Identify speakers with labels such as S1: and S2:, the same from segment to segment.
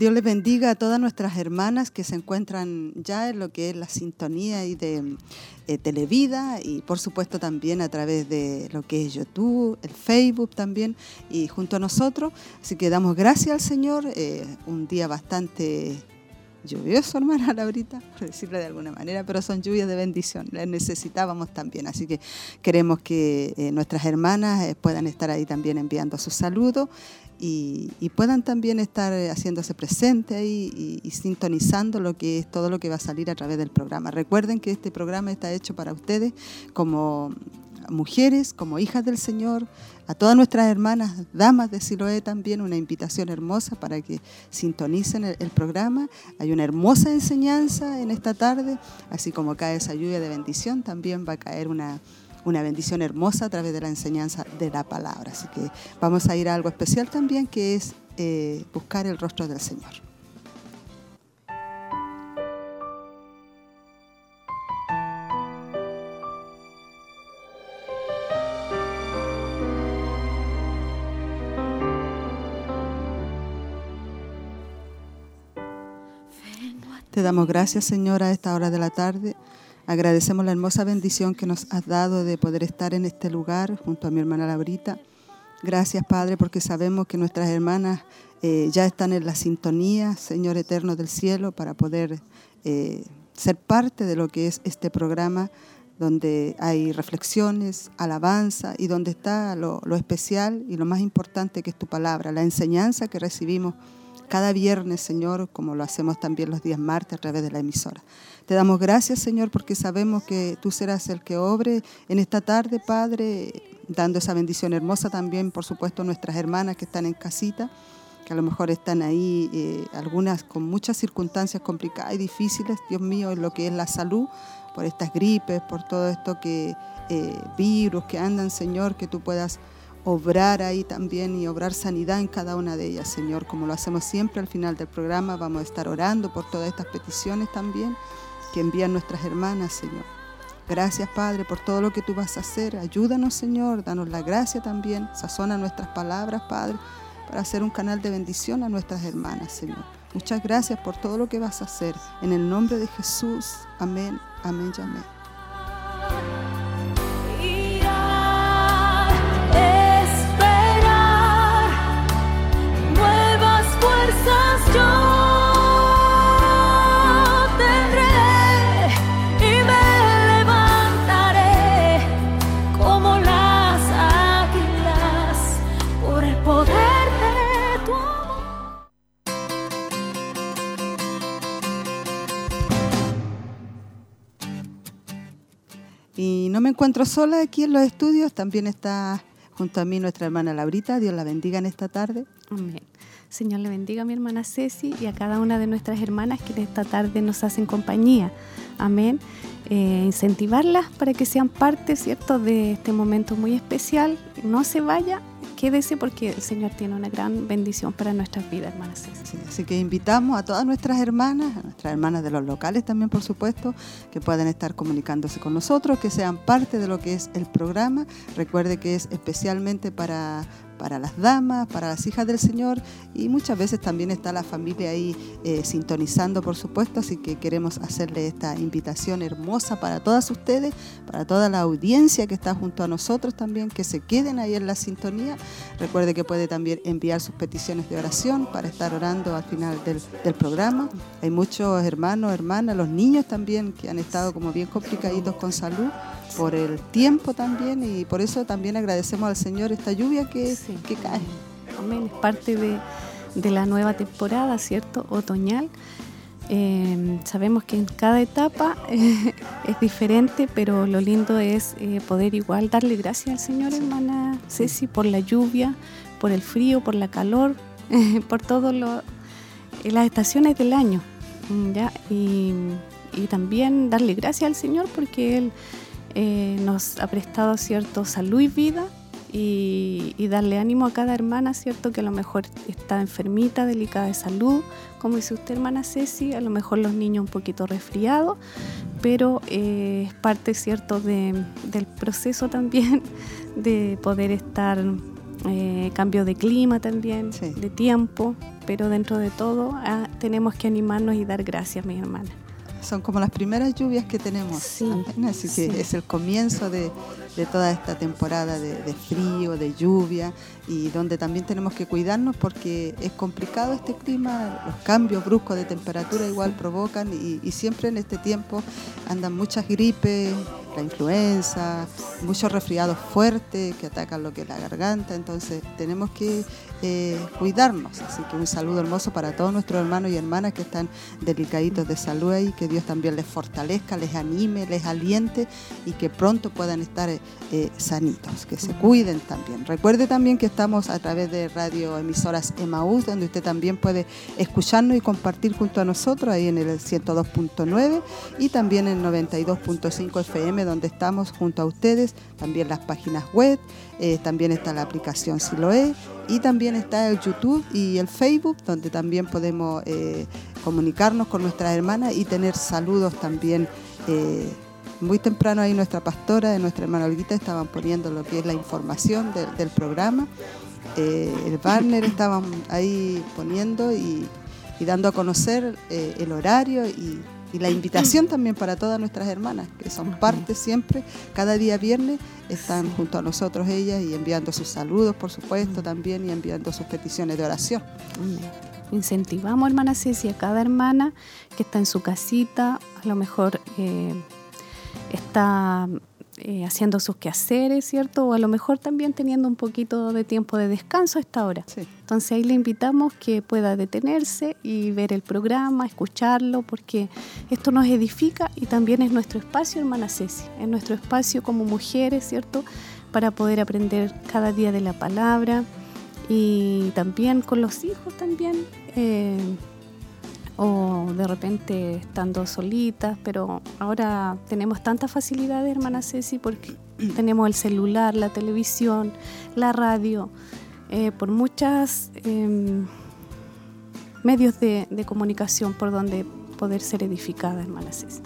S1: Dios les bendiga a todas nuestras hermanas que se encuentran ya en lo que es la sintonía y de eh, Televida y por supuesto también a través de lo que es YouTube, el Facebook también y junto a nosotros. Así que damos gracias al Señor, eh, un día bastante lluvioso, hermana Laurita, por decirlo de alguna manera, pero son lluvias de bendición, las necesitábamos también. Así que queremos que eh, nuestras hermanas puedan estar ahí también enviando sus saludos y, puedan también estar eh, haciéndose presente ahí y, sintonizando lo que es todo lo que va a salir a través del programa. Recuerden que este programa está hecho para ustedes como mujeres, como hijas del Señor, a todas nuestras hermanas, damas de Siloé también, una invitación hermosa para que sintonicen el, programa. Hay una hermosa enseñanza en esta tarde, así como cae esa lluvia de bendición, también va a caer una, una bendición hermosa a través de la enseñanza de la palabra. Así que vamos a ir a algo especial también, que es eh, buscar el rostro del Señor. Te damos gracias, Señor, a esta hora de la tarde. Agradecemos la hermosa bendición que nos has dado de poder estar en este lugar junto a mi hermana Laurita. Gracias, Padre, porque sabemos que nuestras hermanas eh, ya están en la sintonía, Señor eterno del cielo, para poder eh, ser parte de lo que es este programa donde hay reflexiones, alabanza y donde está lo, lo especial y lo más importante que es tu palabra, la enseñanza que recibimos cada viernes, Señor, como lo hacemos también los días martes a través de la emisora. Te damos gracias, Señor, porque sabemos que tú serás el que obre en esta tarde, Padre, dando esa bendición hermosa también, por supuesto, a nuestras hermanas que están en casita, que a lo mejor están ahí, eh, algunas con muchas circunstancias complicadas y difíciles, Dios mío, en lo que es la salud, por estas gripes, por todo esto que eh, virus que andan, Señor, que tú puedas obrar ahí también y obrar sanidad en cada una de ellas, Señor, como lo hacemos siempre al final del programa, vamos a estar orando por todas estas peticiones también que envían nuestras hermanas, Señor. Gracias, Padre, por todo lo que tú vas a hacer. Ayúdanos, Señor, danos la gracia también. Sazona nuestras palabras, Padre, para hacer un canal de bendición a nuestras hermanas, Señor. Muchas gracias por todo lo que vas a hacer. En el nombre de Jesús. Amén, amén y amén. Me encuentro sola aquí en los estudios, también está junto a mí nuestra hermana Laurita, Dios la bendiga en esta tarde.
S2: Amén. Señor le bendiga a mi hermana Ceci y a cada una de nuestras hermanas que en esta tarde nos hacen compañía. Amén. Eh, incentivarlas para que sean parte, ¿cierto?, de este momento muy especial. No se vaya quédese porque el Señor tiene una gran bendición para nuestras vidas, hermanas.
S1: así que invitamos a todas nuestras hermanas, a nuestras hermanas de los locales también, por supuesto, que puedan estar comunicándose con nosotros, que sean parte de lo que es el programa. Recuerde que es especialmente para para las damas, para las hijas del Señor y muchas veces también está la familia ahí eh, sintonizando, por supuesto, así que queremos hacerle esta invitación hermosa para todas ustedes, para toda la audiencia que está junto a nosotros también, que se queden ahí en la sintonía. Recuerde que puede también enviar sus peticiones de oración para estar orando al final del, del programa. Hay muchos hermanos, hermanas, los niños también que han estado como bien complicaditos con salud por el tiempo también y por eso también agradecemos al Señor esta lluvia que, que cae.
S2: Amén, es parte de, de, la nueva temporada, ¿cierto? Otoñal. Em, sabemos que en cada etapa es diferente, pero lo lindo es eh, poder igual darle gracias al Señor, hermana Ceci, por la lluvia, por el frío, por la calor, por todas eh, las estaciones del año. ¿ya? Y, también darle gracias al Señor porque Él eh, nos ha prestado cierto salud y vida y, darle ánimo a cada hermana, ¿cierto? Que a lo mejor está enfermita, delicada de salud, como dice usted, hermana Ceci, a lo mejor los niños un poquito resfriados, pero eh, es parte, ¿cierto?, del proceso también de poder estar, eh, cambio de clima también, de tiempo, pero dentro de todo ah, tenemos que animarnos y dar gracias, mis hermanas
S1: son como las primeras lluvias que tenemos. Sí, así que es el comienzo de, toda esta temporada de, frío, de lluvia y donde también tenemos que cuidarnos porque es complicado este clima, los cambios bruscos de temperatura igual provocan y, y siempre en este tiempo andan muchas gripes, la influenza, muchos resfriados fuertes que atacan lo que es la garganta, entonces tenemos que eh, cuidarnos. Así que un saludo hermoso para todos nuestros hermanos y hermanas que están delicaditos de salud y que Dios también les fortalezca, les anime, les aliente y que pronto puedan estar eh, sanitos, que se cuiden también. Recuerde también que estamos a través de radio emisoras Emaús, donde usted también puede escucharnos y compartir junto a nosotros ahí en el 102.9 y también en 92.5 FM, donde estamos junto a ustedes, también las páginas web, también está la aplicación Siloé y también está el YouTube y el Facebook, donde también podemos eh, comunicarnos con nuestras hermanas y tener saludos también. Eh, muy temprano ahí nuestra pastora, de nuestra hermana Olguita, estaban poniendo lo que es la información del programa. Eh, el banner estaban ahí poniendo y, y dando a conocer el horario y y la invitación también para todas nuestras hermanas, que son parte siempre, cada día viernes están junto a nosotros ellas y enviando sus saludos, por supuesto, también y enviando sus peticiones de oración.
S2: Incentivamos, hermana Ceci, a cada hermana que está en su casita, a lo mejor eh, está eh, haciendo sus quehaceres, ¿cierto? O a lo mejor también teniendo un poquito de tiempo de descanso a esta hora. Entonces ahí le invitamos que pueda detenerse y ver el programa, escucharlo, porque esto nos edifica y también es nuestro espacio, hermana Ceci, es nuestro espacio como mujeres, ¿cierto? Para poder aprender cada día de la palabra y también con los hijos también. Eh, o de repente estando solitas, pero ahora tenemos tantas facilidades, hermana Ceci, porque tenemos el celular, la televisión, la radio, eh, por muchos em, medios de, de, comunicación por donde poder ser edificada, hermana Ceci.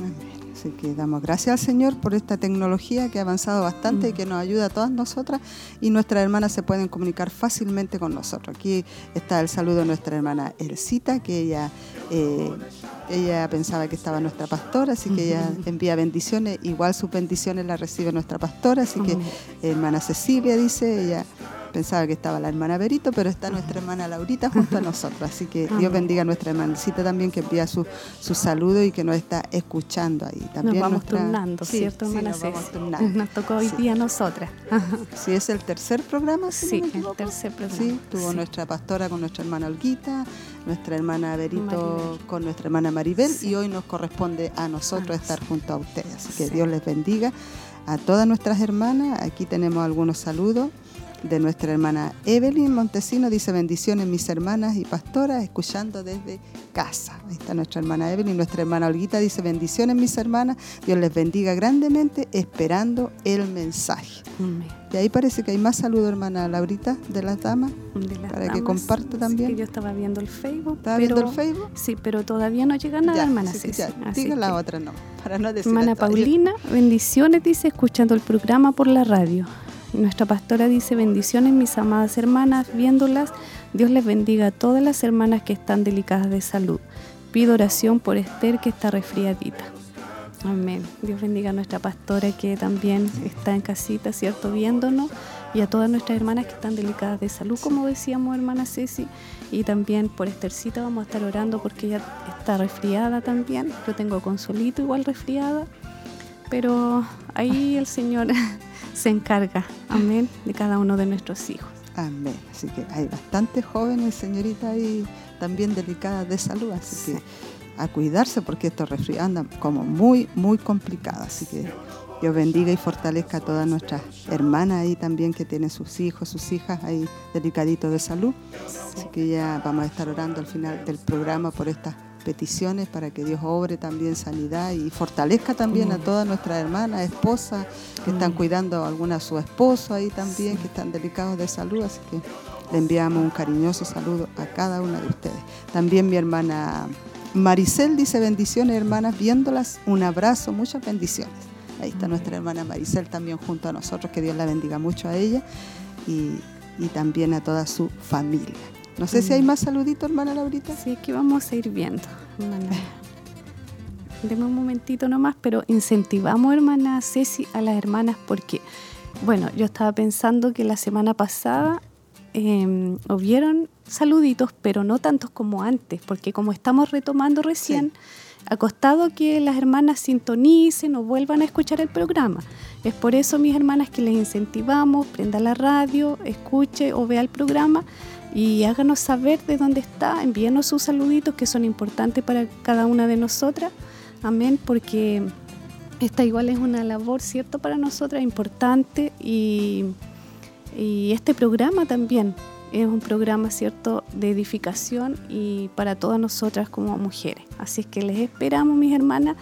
S1: Así que damos gracias al Señor por esta tecnología que ha avanzado bastante y que nos ayuda a todas nosotras y nuestras hermanas se pueden comunicar fácilmente con nosotros. Aquí está el saludo de nuestra hermana Elcita, que ella, eh, ella pensaba que estaba nuestra pastora, así que ella envía bendiciones, igual sus bendiciones las recibe nuestra pastora, así que hermana Cecilia dice, ella pensaba que estaba la hermana Berito, pero está nuestra hermana Laurita junto a nosotros. Así que Dios bendiga a nuestra hermanita también que envía su, su saludo y que nos está escuchando ahí. También
S2: nos vamos turnando, ¿cierto, hermana nos, vamos turnando. nos tocó hoy día a nosotras.
S1: sí, es el tercer programa.
S2: sí, el tercer programa.
S1: Sí, tuvo nuestra pastora con nuestra hermana Olguita, nuestra hermana Berito con nuestra hermana Maribel y hoy nos corresponde a nosotros estar junto a ustedes. Así que Dios les bendiga a todas nuestras hermanas. Aquí tenemos algunos saludos de nuestra hermana Evelyn Montesino. Dice bendiciones mis hermanas y pastoras, escuchando desde casa. Ahí está nuestra hermana Evelyn. Nuestra hermana Olguita dice bendiciones mis hermanas. Dios les bendiga grandemente, esperando el mensaje. Y ahí parece que hay más saludos, hermana Laurita, de las damas, para que comparte también.
S2: yo estaba viendo el Facebook.
S1: ¿Estaba viendo el Facebook?
S2: Sí, pero todavía no llega nada, hermana
S1: Diga la otra, no, para no decir
S2: Hermana Paulina, bendiciones, dice, escuchando el programa por la radio. Nuestra pastora dice, bendiciones mis amadas hermanas, viéndolas, Dios les bendiga a todas las hermanas que están delicadas de salud. Pido oración por Esther que está resfriadita. Amén. Dios bendiga a nuestra pastora que también está en casita, ¿cierto? Viéndonos y a todas nuestras hermanas que están delicadas de salud, como decíamos, hermana Ceci. Y también por Esthercita vamos a estar orando porque ella está resfriada también. Yo tengo consolito igual resfriada. Pero ahí el Señor se encarga, amén, de cada uno de nuestros hijos.
S1: Amén. Así que hay bastantes jóvenes, señoritas, ahí también delicadas de salud, así que a cuidarse porque estos resfriados andan como muy, muy complicados. Así que Dios bendiga y fortalezca a todas nuestras hermanas ahí también que tienen sus hijos, sus hijas ahí delicaditos de salud. Así que ya vamos a estar orando al final del programa por estas peticiones para que Dios obre también sanidad y fortalezca también a todas nuestras hermanas, esposas que están cuidando a alguna a su esposo ahí también, que están delicados de salud. Así que le enviamos un cariñoso saludo a cada una de ustedes. También mi hermana Maricel dice bendiciones hermanas, viéndolas, un abrazo, muchas bendiciones. Ahí está nuestra hermana Maricel también junto a nosotros, que Dios la bendiga mucho a ella y, también a toda su familia. No sé si hay mm. más saluditos, hermana Laurita.
S2: Sí, que vamos a ir viendo. Deme un momentito nomás, pero incentivamos, hermana Ceci, a las hermanas porque, bueno, yo estaba pensando que la semana pasada eh, hubieron saluditos, pero no tantos como antes, porque como estamos retomando recién, ha costado que las hermanas sintonicen o vuelvan a escuchar el programa. Es por eso, mis hermanas, que les incentivamos, prenda la radio, escuche o vea el programa y háganos saber de dónde está, envíenos sus saluditos que son importantes para cada una de nosotras. Amén, porque esta igual es una labor, ¿cierto?, para nosotras, importante y, y este programa también es un programa cierto de edificación y para todas nosotras como mujeres. Así es que les esperamos, mis hermanas.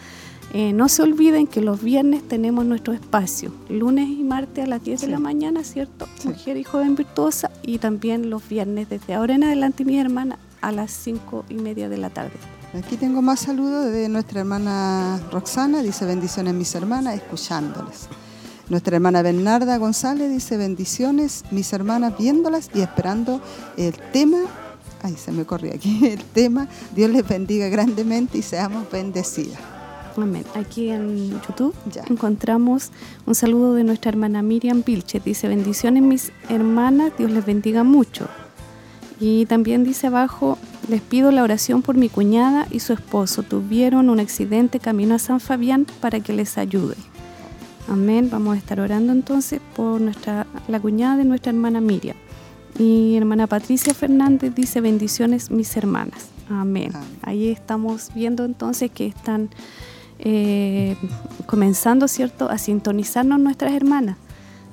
S2: Eh, no se olviden que los viernes tenemos nuestro espacio, lunes y martes a las 10 de la mañana, ¿cierto? Mujer y joven virtuosa, y también los viernes desde ahora en adelante, mis hermanas, a las 5 y media de la tarde.
S1: Aquí tengo más saludos de nuestra hermana Roxana, dice bendiciones mis hermanas, escuchándoles. Nuestra hermana Bernarda González dice bendiciones, mis hermanas viéndolas y esperando el tema. Ay, se me corrió aquí el tema. Dios les bendiga grandemente y seamos bendecidas.
S2: Amén. Aquí en YouTube ya. encontramos un saludo de nuestra hermana Miriam Vilche. Dice, bendiciones mis hermanas, Dios les bendiga mucho. Y también dice abajo, les pido la oración por mi cuñada y su esposo. Tuvieron un accidente camino a San Fabián para que les ayude. Amén. Vamos a estar orando entonces por nuestra la cuñada de nuestra hermana Miriam. Y hermana Patricia Fernández dice bendiciones mis hermanas. Amén. Ahí estamos viendo entonces que están eh, comenzando, ¿cierto?, a sintonizarnos nuestras hermanas.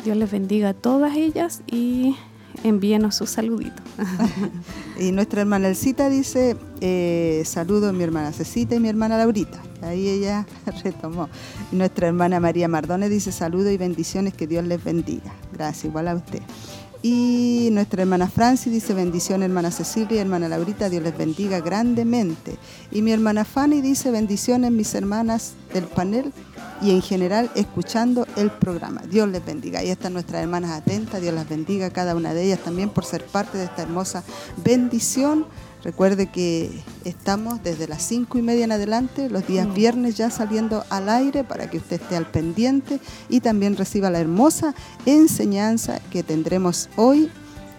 S2: Dios les bendiga a todas ellas y envíenos sus saluditos.
S1: y nuestra hermana Elcita dice, eh, saludo a mi hermana Cecita y mi hermana Laurita. Ahí ella retomó. Nuestra hermana María Mardones dice, saludo y bendiciones, que Dios les bendiga. Gracias, igual a usted. Y nuestra hermana Francis dice bendición hermana Cecilia hermana Laurita, Dios les bendiga grandemente. Y mi hermana Fanny dice bendiciones mis hermanas del panel y en general escuchando el programa. Dios les bendiga. Y están nuestras hermanas atentas, Dios las bendiga cada una de ellas también por ser parte de esta hermosa bendición Recuerde que estamos desde las cinco y media en adelante, los días mm. viernes ya saliendo al aire para que usted esté al pendiente y también reciba la hermosa enseñanza que tendremos hoy.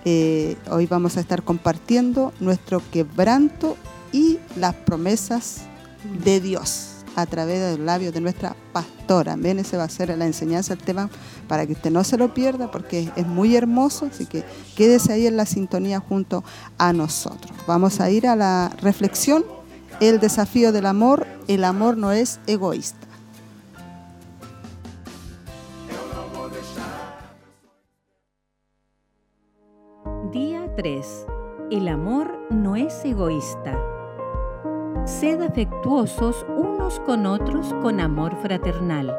S1: Eh, hoy vamos a estar compartiendo nuestro quebranto y las promesas de Dios a través de los labios de nuestra pastora. Amén, ese va a ser la enseñanza, el tema, para que usted no se lo pierda, porque es muy hermoso, así que quédese ahí en la sintonía junto a nosotros. Vamos a ir a la reflexión, el desafío del amor, el amor no es egoísta.
S3: Día 3. El amor no es egoísta. Sed afectuosos con otros con amor fraternal.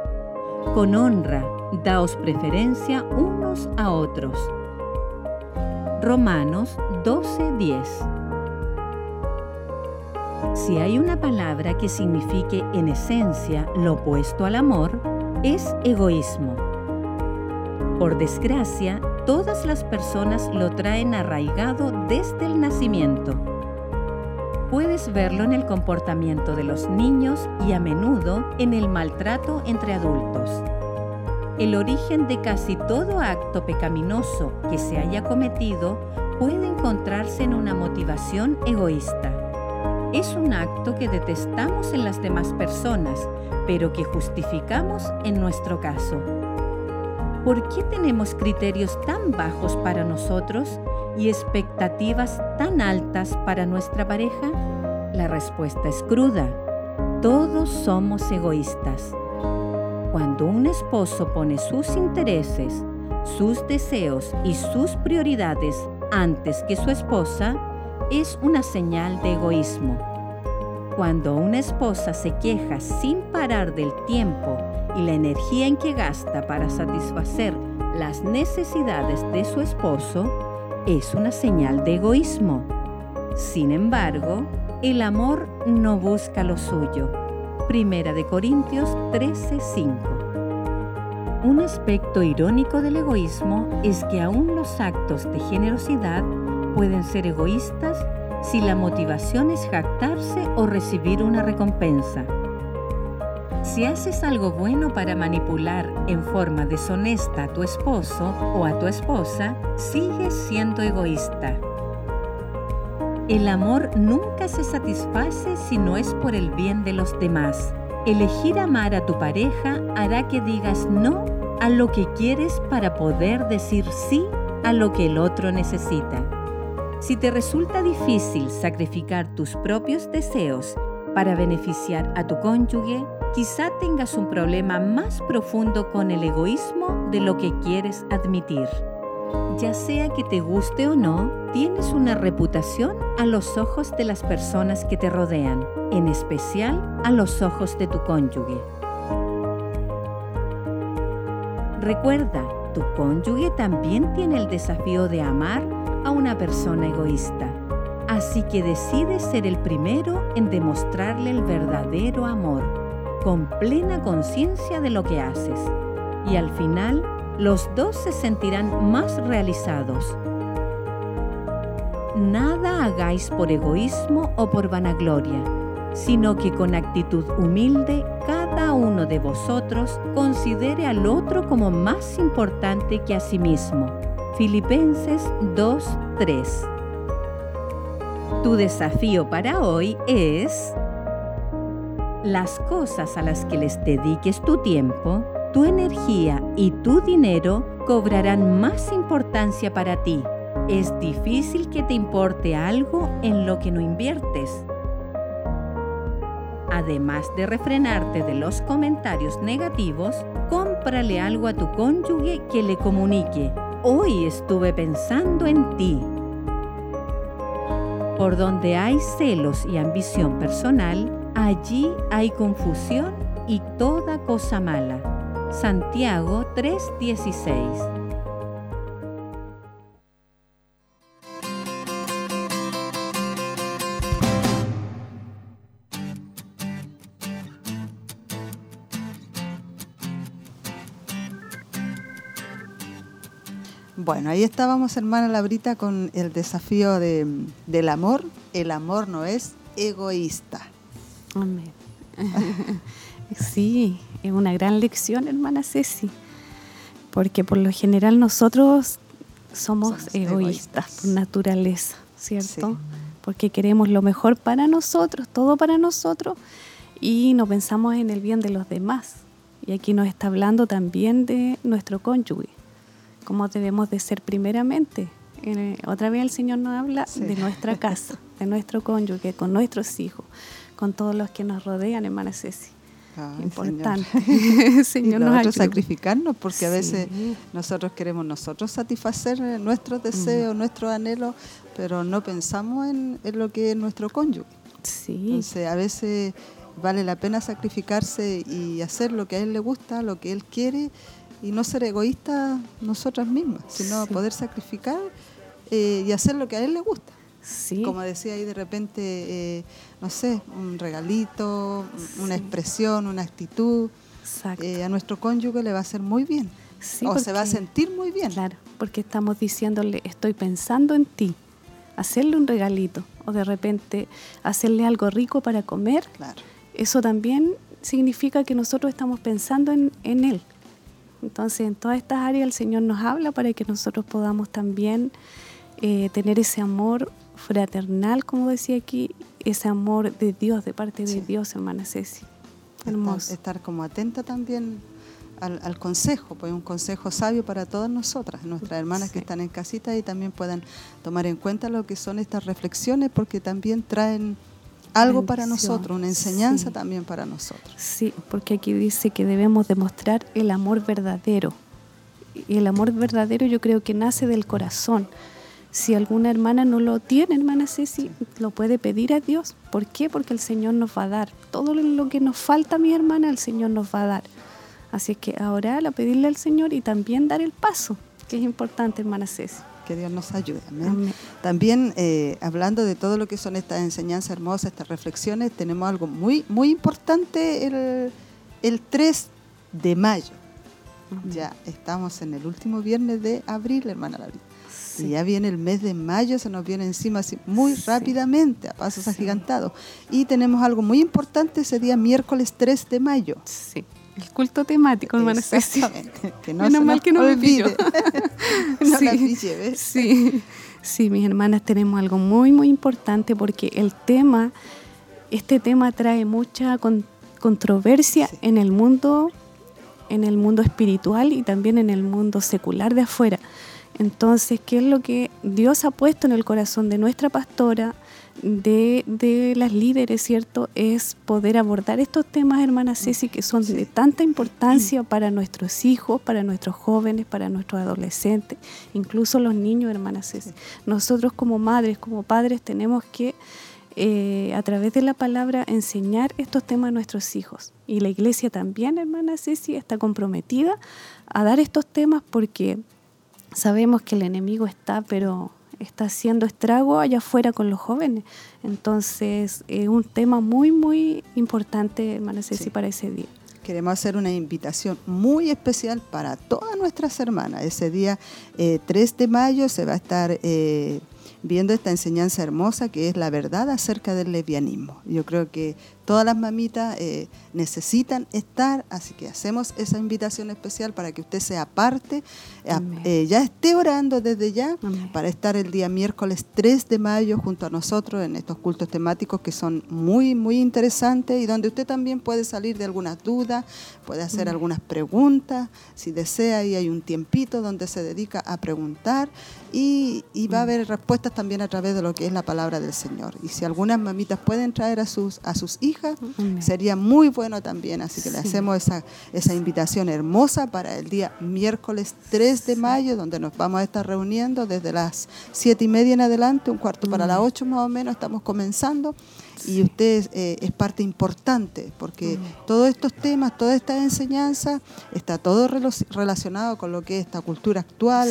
S3: Con honra, daos preferencia unos a otros. Romanos 12:10 Si hay una palabra que signifique en esencia lo opuesto al amor, es egoísmo. Por desgracia, todas las personas lo traen arraigado desde el nacimiento Puedes verlo en el comportamiento de los niños y a menudo en el maltrato entre adultos. El origen de casi todo acto pecaminoso que se haya cometido puede encontrarse en una motivación egoísta. Es un acto que detestamos en las demás personas, pero que justificamos en nuestro caso. ¿Por qué tenemos criterios tan bajos para nosotros y expectativas tan altas para nuestra pareja? La respuesta es cruda. Todos somos egoístas. Cuando un esposo pone sus intereses, sus deseos y sus prioridades antes que su esposa, es una señal de egoísmo. Cuando una esposa se queja sin parar del tiempo y la energía en que gasta para satisfacer las necesidades de su esposo, es una señal de egoísmo. Sin embargo, el amor no busca lo suyo. Primera de Corintios 13:5. Un aspecto irónico del egoísmo es que aún los actos de generosidad pueden ser egoístas si la motivación es jactarse o recibir una recompensa. Si haces algo bueno para manipular en forma deshonesta a tu esposo o a tu esposa, sigues siendo egoísta. El amor nunca se satisface si no es por el bien de los demás. Elegir amar a tu pareja hará que digas no a lo que quieres para poder decir sí a lo que el otro necesita. Si te resulta difícil sacrificar tus propios deseos para beneficiar a tu cónyuge, quizá tengas un problema más profundo con el egoísmo de lo que quieres admitir. Ya sea que te guste o no, tienes una reputación a los ojos de las personas que te rodean, en especial a los ojos de tu cónyuge. Recuerda, tu cónyuge también tiene el desafío de amar a una persona egoísta. Así que decide ser el primero en demostrarle el verdadero amor, con plena conciencia de lo que haces. Y al final, los dos se sentirán más realizados. Nada hagáis por egoísmo o por vanagloria, sino que con actitud humilde cada uno de vosotros considere al otro como más importante que a sí mismo Filipenses 2.3. Tu desafío para hoy es las cosas a las que les dediques tu tiempo, tu energía y tu dinero cobrarán más importancia para ti. Es difícil que te importe algo en lo que no inviertes. Además de refrenarte de los comentarios negativos, cómprale algo a tu cónyuge que le comunique Hoy estuve pensando en ti. Por donde hay celos y ambición personal, allí hay confusión y toda cosa mala. Santiago 3:16
S1: Bueno, ahí estábamos, hermana Labrita, con el desafío del amor. El amor no es egoísta.
S2: Amén. sí, es una gran lección, hermana Ceci, porque por lo general nosotros somos, egoístas, por naturaleza, ¿cierto? Porque queremos lo mejor para nosotros, todo para nosotros, y no pensamos en el bien de los demás. Y aquí nos está hablando también de nuestro cónyuge cómo debemos de ser primeramente. Eh, otra vez el Señor nos habla de nuestra casa, de nuestro cónyuge, con nuestros hijos, con todos los que nos rodean, hermana Ceci. Importante.
S1: Señor, y nosotros sacrificarnos porque a veces nosotros queremos nosotros satisfacer nuestros deseos, nuestros anhelos, pero no pensamos en, en, lo que es nuestro cónyuge.
S2: Sí.
S1: Entonces a veces vale la pena sacrificarse y hacer lo que a él le gusta, lo que él quiere y no ser egoístas nosotras mismas, sino poder sacrificar eh, y hacer lo que a él le gusta.
S2: Sí.
S1: Como decía ahí de repente, eh, no sé, un regalito, una expresión, una actitud, eh, a nuestro cónyuge le va a hacer muy bien. o se va a sentir muy bien.
S2: Claro, porque estamos diciéndole, estoy pensando en ti, hacerle un regalito o de repente hacerle algo rico para comer.
S1: Claro.
S2: Eso también significa que nosotros estamos pensando en, en él. Entonces, en todas estas áreas el Señor nos habla para que nosotros podamos también eh, tener ese amor fraternal, como decía aquí, ese amor de Dios, de parte de Dios, hermana Ceci.
S1: Hermoso. Estar, como atenta también al, consejo, pues un consejo sabio para todas nosotras, nuestras hermanas que están en casita y también puedan tomar en cuenta lo que son estas reflexiones porque también traen algo para nosotros, una enseñanza también para nosotros.
S2: Sí, porque aquí dice que debemos demostrar el amor verdadero. Y el amor verdadero yo creo que nace del corazón. Si alguna hermana no lo tiene, hermana Ceci, lo puede pedir a Dios. ¿Por qué? Porque el Señor nos va a dar. Todo lo que nos falta, mi hermana, el Señor nos va a dar. Así que ahora a pedirle al Señor y también dar el paso, que es importante, hermana Ceci.
S1: Que Dios nos ayude. También eh, hablando de todo lo que son estas enseñanzas hermosas, estas reflexiones, tenemos algo muy, muy importante el, el 3 de mayo. Ya estamos en el último viernes de abril, hermana Laurita. Y ya viene el mes de mayo, se nos viene encima así muy rápidamente, a pasos agigantados. Y tenemos algo muy importante ese día, miércoles 3 de mayo.
S2: Sí. El culto temático, hermana
S1: Exactamente. Que no Menos mal que no olvide.
S2: me no sí, sí, sí, mis hermanas, tenemos algo muy, muy importante porque el tema, este tema trae mucha controversia en el mundo en el mundo espiritual y también en el mundo secular de afuera. Entonces, ¿qué es lo que Dios ha puesto en el corazón de nuestra pastora, de, las líderes, ¿cierto? Es poder abordar estos temas, hermana Ceci, que son de tanta importancia para nuestros hijos, para nuestros jóvenes, para nuestros adolescentes, incluso los niños, hermana Ceci. Nosotros como madres, como padres, tenemos que eh, a través de la palabra enseñar estos temas a nuestros hijos. Y la iglesia también, hermana Ceci, está comprometida a dar estos temas porque sabemos que el enemigo está, pero está haciendo estrago allá afuera con los jóvenes. Entonces, es un tema muy, muy importante, hermana Ceci, para ese día.
S1: Queremos hacer una invitación muy especial para todas nuestras hermanas. Ese día, 3 eh, de mayo, se va a estar eh, viendo esta enseñanza hermosa que es la verdad acerca del lesbianismo. Yo creo que todas las mamitas eh, necesitan estar, así que hacemos esa invitación especial para que usted sea parte, eh, eh, ya esté orando desde ya para estar el día miércoles 3 de mayo junto a nosotros en estos cultos temáticos que son muy, muy interesantes y donde usted también puede salir de algunas dudas, puede hacer algunas preguntas, si desea y hay un tiempito donde se dedica a preguntar y, va a haber respuestas también a través de lo que es la palabra del Señor. Y si algunas mamitas pueden traer a sus, a sus hijos, sería muy bueno también. Así que le hacemos esa, esa invitación hermosa para el día miércoles 3 de mayo, donde nos vamos a estar reuniendo desde las 7 y media en adelante, un cuarto para las 8 más o menos, estamos comenzando y usted eh, es parte importante porque todos estos temas, toda esta enseñanza está todo relacionado con lo que es esta cultura actual,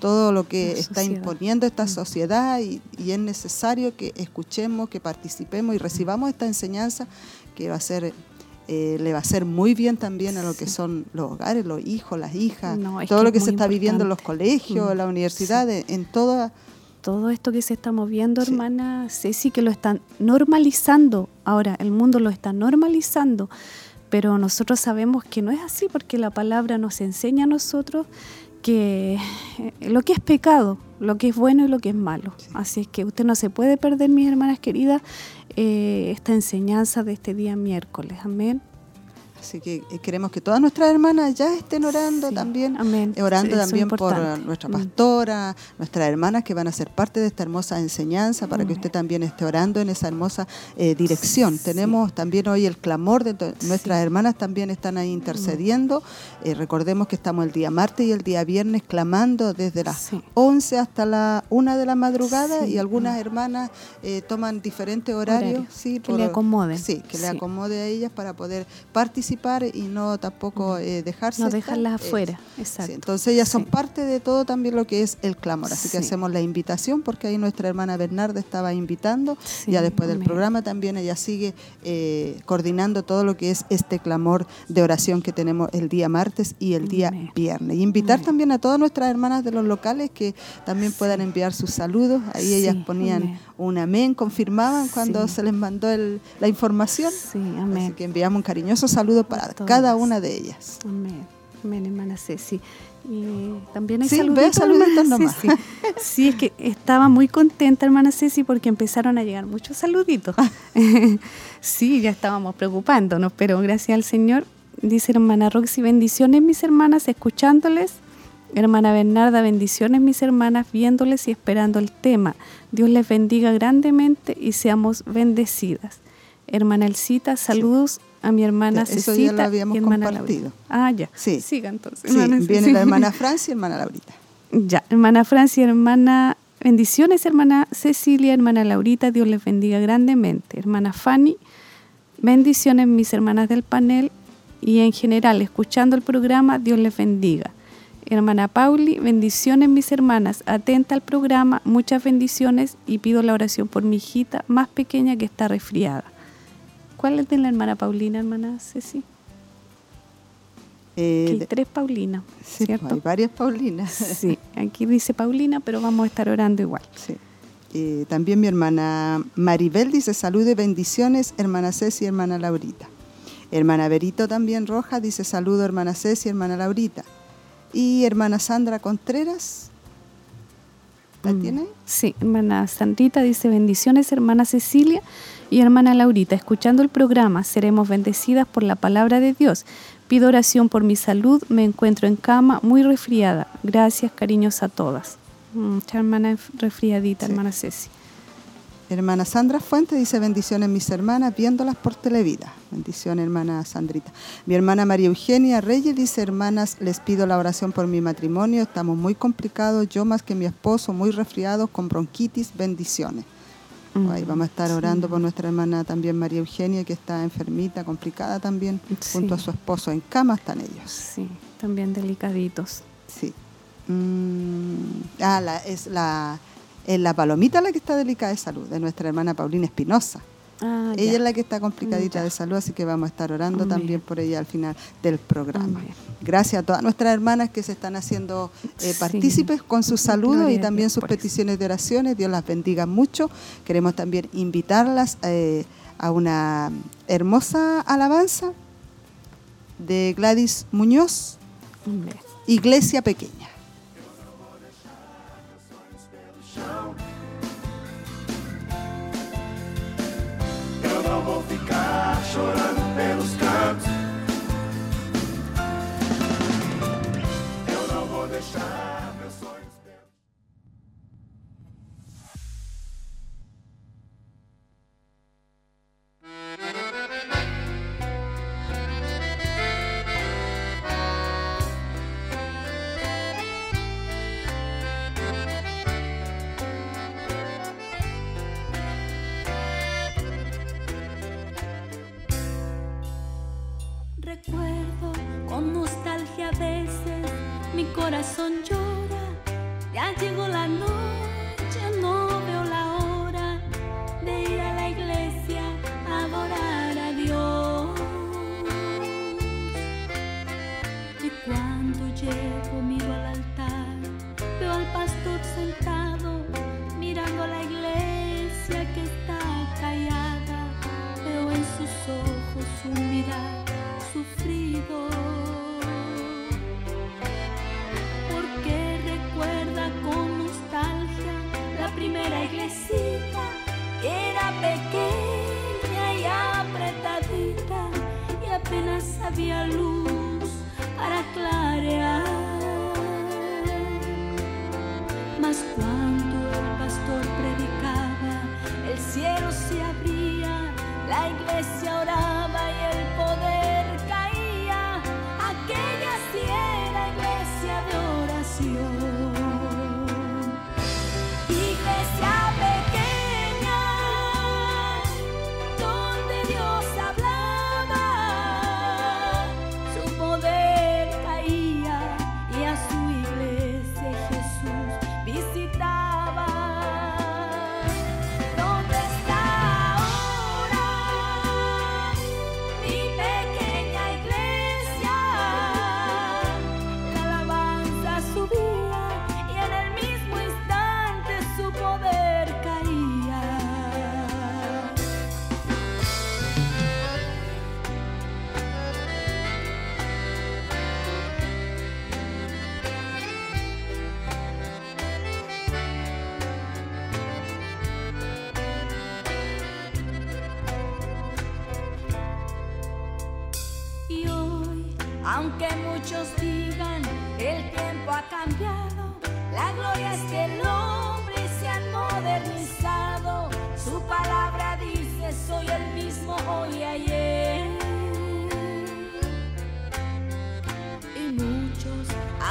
S1: todo lo que está imponiendo esta sociedad y, es necesario que escuchemos, que participemos y recibamos esta enseñanza que va a ser eh, le va a ser muy bien también a lo que son los hogares, los hijos, las hijas, todo lo que se está viviendo en los colegios, en la universidad, en toda
S2: todo esto que se está moviendo, hermana Ceci, que lo están normalizando. Ahora, el mundo lo está normalizando, pero nosotros sabemos que no es así porque la palabra nos enseña a nosotros que eh, lo que es pecado, lo que es bueno y lo que es malo. Así es que usted no se puede perder, mis hermanas queridas, eh, esta enseñanza de este día miércoles. Amén.
S1: Así que eh, queremos que todas nuestras hermanas ya estén orando también, eh, orando también por nuestra mm. pastora, nuestras hermanas que van a ser parte de esta hermosa enseñanza, para que usted también esté orando en esa hermosa eh, dirección. Tenemos también hoy el clamor de nuestras hermanas, también están ahí intercediendo. recordemos que estamos el día martes y el día viernes clamando desde las 11 hasta la 1 de la madrugada y algunas hermanas toman diferentes horarios.
S2: Sí, que le acomoden.
S1: Sí, que le acomode a ellas para poder participar y no tampoco eh, dejarse.
S2: No dejarlas afuera, exacto.
S1: entonces ellas son parte de todo también lo que es el clamor. Así que hacemos la invitación porque ahí nuestra hermana Bernarda estaba invitando. ya después del programa también ella sigue eh, coordinando todo lo que es este clamor de oración que tenemos el día martes y el día viernes. Y invitar también a todas nuestras hermanas de los locales que también puedan enviar sus saludos. Ahí ellas ponían un amén, confirmaban cuando se les mandó el, la información.
S2: Sí, amén.
S1: Así que enviamos un cariñoso saludo para cada una de ellas.
S2: Amén. Amén, hermana Ceci. Y también hay sí, saluditos, saluditos nomás. Sí, es que estaba muy contenta, hermana Ceci, porque empezaron a llegar muchos saluditos. sí, ya estábamos preocupándonos, pero gracias al Señor, dice hermana Roxy, bendiciones mis hermanas, escuchándoles Hermana Bernarda, bendiciones mis hermanas viéndoles y esperando el tema. Dios les bendiga grandemente y seamos bendecidas. Hermana Elcita, saludos a mi hermana
S4: Eso
S2: Cecita
S4: ya lo habíamos
S2: y hermana
S4: compartido.
S2: Ah, ya.
S4: Sí.
S2: Siga entonces.
S4: Sí,
S2: hermana
S4: viene la hermana Francia y hermana Laurita.
S2: Ya, hermana Francia, hermana, bendiciones, hermana Cecilia, hermana Laurita, Dios les bendiga grandemente. Hermana Fanny, bendiciones, mis hermanas del panel y en general, escuchando el programa, Dios les bendiga. Hermana Pauli, bendiciones, mis hermanas, atenta al programa, muchas bendiciones y pido la oración por mi hijita más pequeña que está resfriada. ¿Cuál es de la hermana Paulina, hermana Ceci?
S4: Eh,
S2: hay tres Paulinas,
S4: sí,
S2: ¿cierto?
S4: hay varias Paulinas.
S2: Sí, aquí dice Paulina, pero vamos a estar orando igual.
S4: Sí. Eh, también mi hermana Maribel dice salud y bendiciones, hermana Ceci y hermana Laurita. Hermana Berito también Roja dice saludo, hermana Ceci y hermana Laurita. Y hermana Sandra Contreras, ¿la
S2: Mm.
S4: tiene?
S2: Sí, hermana Sandrita dice bendiciones, hermana Cecilia y hermana Laurita. Escuchando el programa, seremos bendecidas por la palabra de Dios. Pido oración por mi salud, me encuentro en cama muy resfriada. Gracias, cariños a todas. Mucha hermana resfriadita,
S4: Sí.
S2: hermana Ceci.
S4: Hermana Sandra Fuentes dice bendiciones mis hermanas viéndolas por Televida. Bendiciones hermana Sandrita. Mi hermana María Eugenia Reyes dice hermanas les pido la oración por mi matrimonio. Estamos muy complicados, yo más que mi esposo, muy resfriados con bronquitis. Bendiciones. Ahí vamos a estar orando por nuestra hermana también María Eugenia que está enfermita, complicada también.
S2: Sí.
S4: Junto a su esposo en cama están ellos.
S2: Sí, también delicaditos.
S4: Sí. Mm, ah, la, es la, es la palomita la que está delicada de salud, de nuestra hermana Paulina Espinosa.
S2: Ah,
S4: Ella
S2: ya.
S4: es la que está complicadita
S2: Ya.
S4: de salud, así que vamos a estar orando
S2: Amén.
S4: también por ella al final del programa.
S2: Amén.
S4: Gracias a todas nuestras hermanas que se están haciendo eh,
S2: Sí.
S4: partícipes con sus saludos
S2: Gloria
S4: y también sus peticiones de oraciones. Dios las bendiga mucho. Queremos también invitarlas eh, a una hermosa alabanza de Gladys Muñoz. Iglesia Pequeña.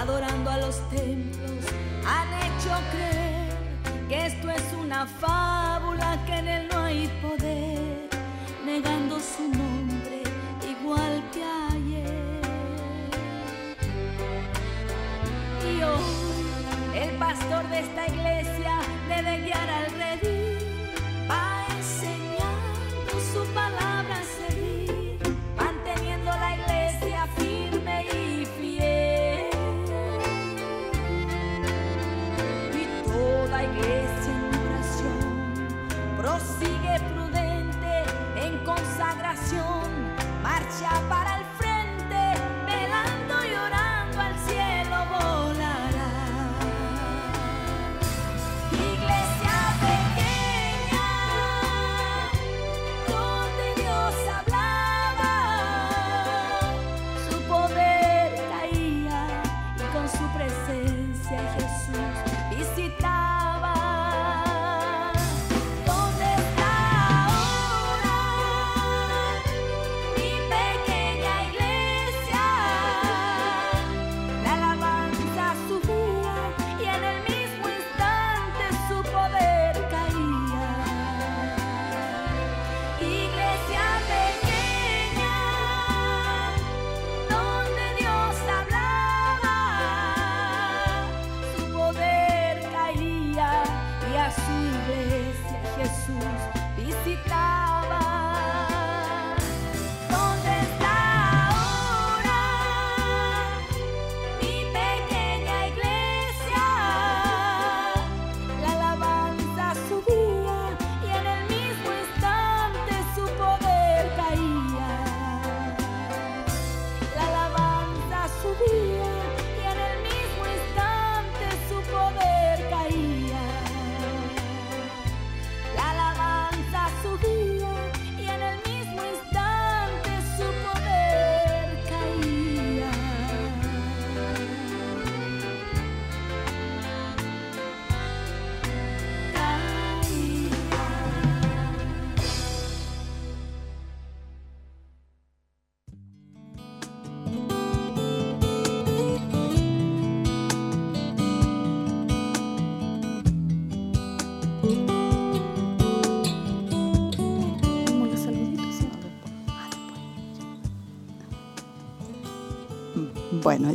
S4: Adorando a los templos, han hecho creer que esto es una fábula, que en él no hay poder, negando su nombre igual que ayer. Y hoy el pastor de esta iglesia debe guiar al redil,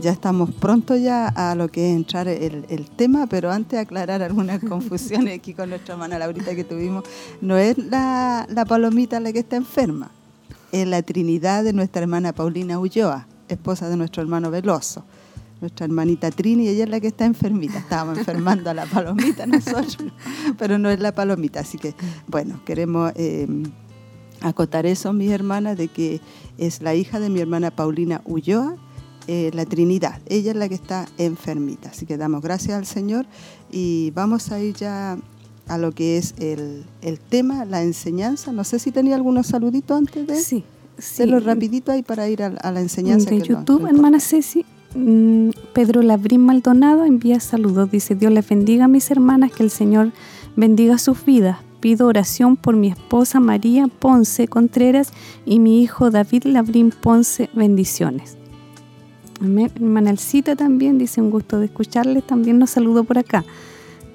S1: ya estamos pronto ya a lo que es entrar el, el tema, pero antes aclarar algunas confusiones aquí con nuestra hermana Laurita que tuvimos. No es la, la palomita la que está enferma, es la Trinidad de nuestra hermana Paulina Ulloa, esposa de nuestro hermano Veloso. Nuestra hermanita Trini, ella es la que está enfermita. Estábamos enfermando a la palomita nosotros, pero no es la palomita. Así que, bueno, queremos eh, acotar eso, mis hermanas, de que es la hija de mi hermana Paulina Ulloa, eh, la Trinidad. Ella es la que está enfermita. Así que damos gracias al Señor y vamos a ir ya a lo que es el, el tema, la enseñanza. No sé si tenía algunos saluditos antes de,
S2: Sí, sí.
S1: de lo rapidito ahí para ir a, a la enseñanza.
S2: de
S1: que
S2: YouTube, hermana Ceci, mm, Pedro Labrín Maldonado envía saludos. Dice, Dios les bendiga a mis hermanas, que el Señor bendiga sus vidas. Pido oración por mi esposa María Ponce Contreras y mi hijo David Labrín Ponce. Bendiciones. Elcita también dice, un gusto de escucharles. También nos saludo por acá.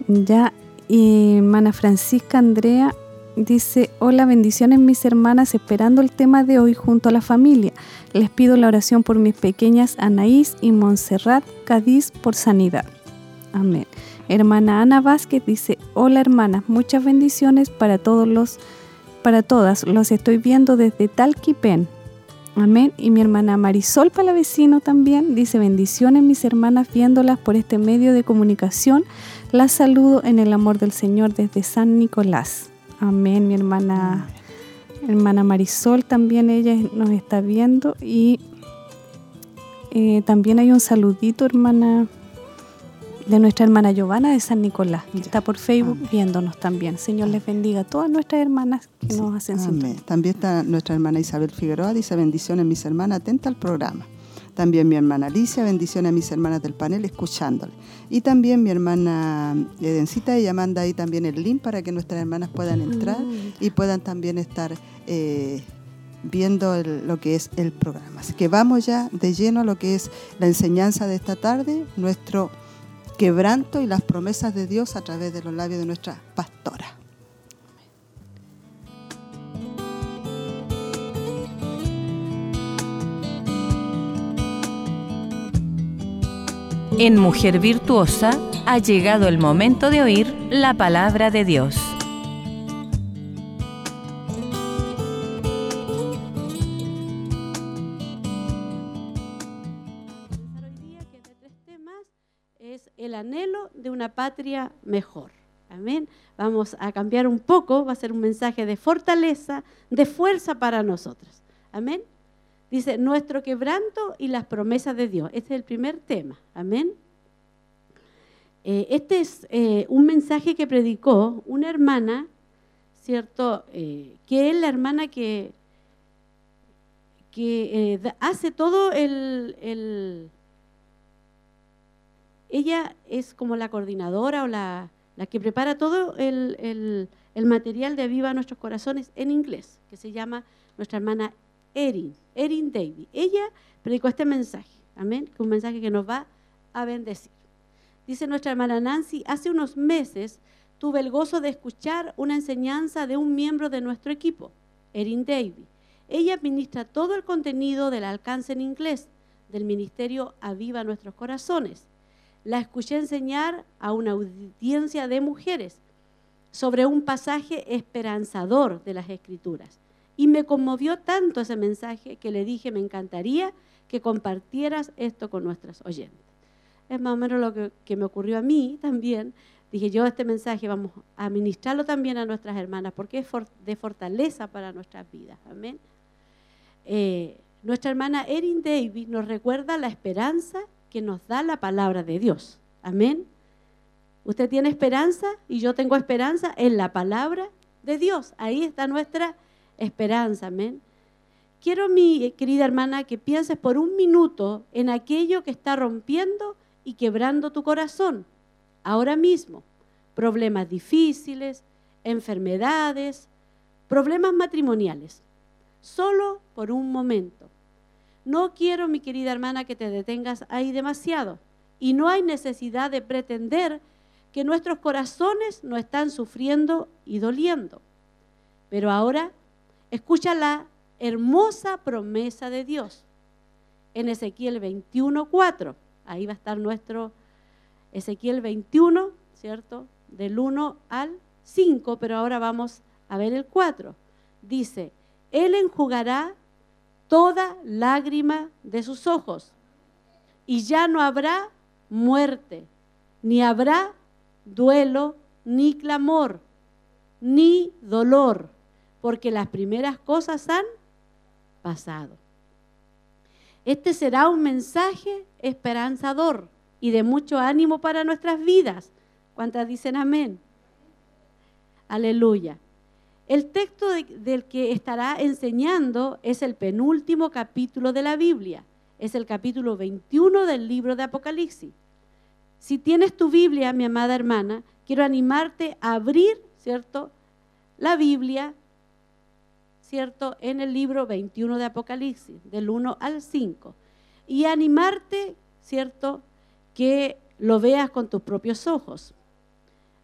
S2: Ya, y hermana Francisca Andrea dice, hola, bendiciones mis hermanas, esperando el tema de hoy junto a la familia. Les pido la oración por mis pequeñas Anaís y Montserrat Cádiz por sanidad. Amén. Hermana Ana Vázquez dice, hola hermanas, muchas bendiciones para todos los, para todas. Los estoy viendo desde Talquipén. Amén. Y mi hermana Marisol Palavecino también dice, bendiciones mis hermanas viéndolas por este medio de comunicación. Las saludo en el amor del Señor desde San Nicolás. Amén, mi hermana, hermana Marisol también ella nos está viendo y eh, también hay un saludito, hermana, de nuestra hermana Giovanna de San Nicolás, que
S1: Ya.
S2: está por Facebook
S1: Amén.
S2: viéndonos también. Señor les bendiga a todas nuestras hermanas que nos hacen
S1: Amén. También está nuestra hermana Isabel Figueroa, dice bendiciones mis hermanas, atenta al programa. También mi hermana Alicia, bendiciones a mis hermanas del panel escuchándole. Y también mi hermana Edencita, ella manda ahí también el link para que nuestras hermanas puedan entrar
S2: Mm.
S1: y puedan también estar eh, viendo el- lo que es el programa. Así que vamos ya de lleno a lo que es la enseñanza de esta tarde, nuestro quebranto y las promesas de Dios a través de los labios de nuestra pastora.
S3: En Mujer Virtuosa ha llegado el momento de oír la palabra de Dios.
S5: Anhelo de una patria mejor. Amén. Vamos a cambiar un poco, va a ser un mensaje de fortaleza, de fuerza para nosotros. Amén. Dice, nuestro quebranto y las promesas de Dios. Este es el primer tema. Amén. Eh, este es eh, un mensaje que predicó una hermana, ¿cierto? Eh, que es la hermana que, que hace todo el, el- Ella es como la coordinadora o la, que prepara todo el material de Viva Nuestros Corazones en inglés, que se llama nuestra hermana Erin, Erin Davy. Ella predicó este mensaje, amén, que es un mensaje que nos va a bendecir. Dice nuestra hermana Nancy, hace unos meses tuve el gozo de escuchar una enseñanza de un miembro de nuestro equipo, Erin Davy. Ella administra todo el contenido del alcance en inglés del ministerio Aviva Nuestros Corazones. La escuché enseñar a una audiencia de mujeres sobre un pasaje esperanzador de las Escrituras. Y me conmovió tanto ese mensaje que le dije, me encantaría que compartieras esto con nuestros oyentes. Es más o menos lo que, me ocurrió a mí también. Dije, yo este mensaje vamos a ministrarlo también a nuestras hermanas, porque es de fortaleza para nuestras vidas. Amén. Eh, nuestra hermana Erin Davis nos recuerda la esperanza que nos da la palabra de Dios. Amén. Usted tiene esperanza y yo tengo esperanza en la palabra de Dios. Ahí está nuestra esperanza. Amén. Quiero, mi querida hermana, que pienses por un minuto en aquello que está rompiendo y quebrando tu corazón ahora mismo. Problemas difíciles, enfermedades, problemas matrimoniales. Solo por un momento. No quiero, mi querida hermana, que te detengas ahí demasiado. Y no hay necesidad de pretender que nuestros corazones no están sufriendo y doliendo. Pero ahora, escucha la hermosa promesa de Dios. En Ezequiel 21.4, ahí va a estar nuestro Ezequiel 21, ¿cierto? Del 1 al 5, pero ahora vamos a ver el 4. Dice, Él enjugará toda lágrima de sus ojos y ya no habrá muerte, ni habrá duelo, ni clamor, ni dolor, porque las primeras cosas han pasado. Este será un mensaje esperanzador y de mucho ánimo para nuestras vidas. ¿Cuántas dicen amén? Aleluya. El texto de- del que estará enseñando es el penúltimo capítulo de la Biblia. Es el capítulo 21 del libro de Apocalipsis. Si tienes tu Biblia, mi amada hermana, quiero animarte a abrir, ¿cierto? La Biblia, ¿cierto? En el libro 21 de Apocalipsis, del 1 al 5. Y animarte, ¿cierto? Que lo veas con tus propios ojos.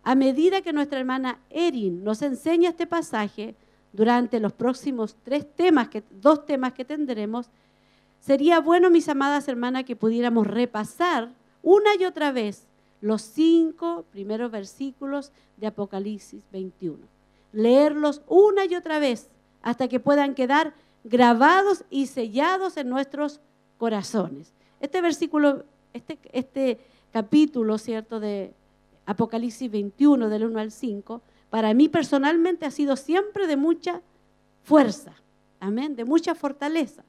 S5: A medida que nuestra hermana Erin nos enseña este pasaje durante los próximos tres temas, dos temas que tendremos, sería bueno, mis amadas hermanas, que pudiéramos repasar una y otra vez los cinco primeros versículos de Apocalipsis 21. Leerlos una y otra vez hasta que puedan quedar grabados y sellados en nuestros corazones. Este versículo, este, este capítulo, ¿cierto?, de Apocalipsis 21, del 1 al 5, para mí personalmente ha sido siempre de mucha fuerza, amén, de mucha fortaleza.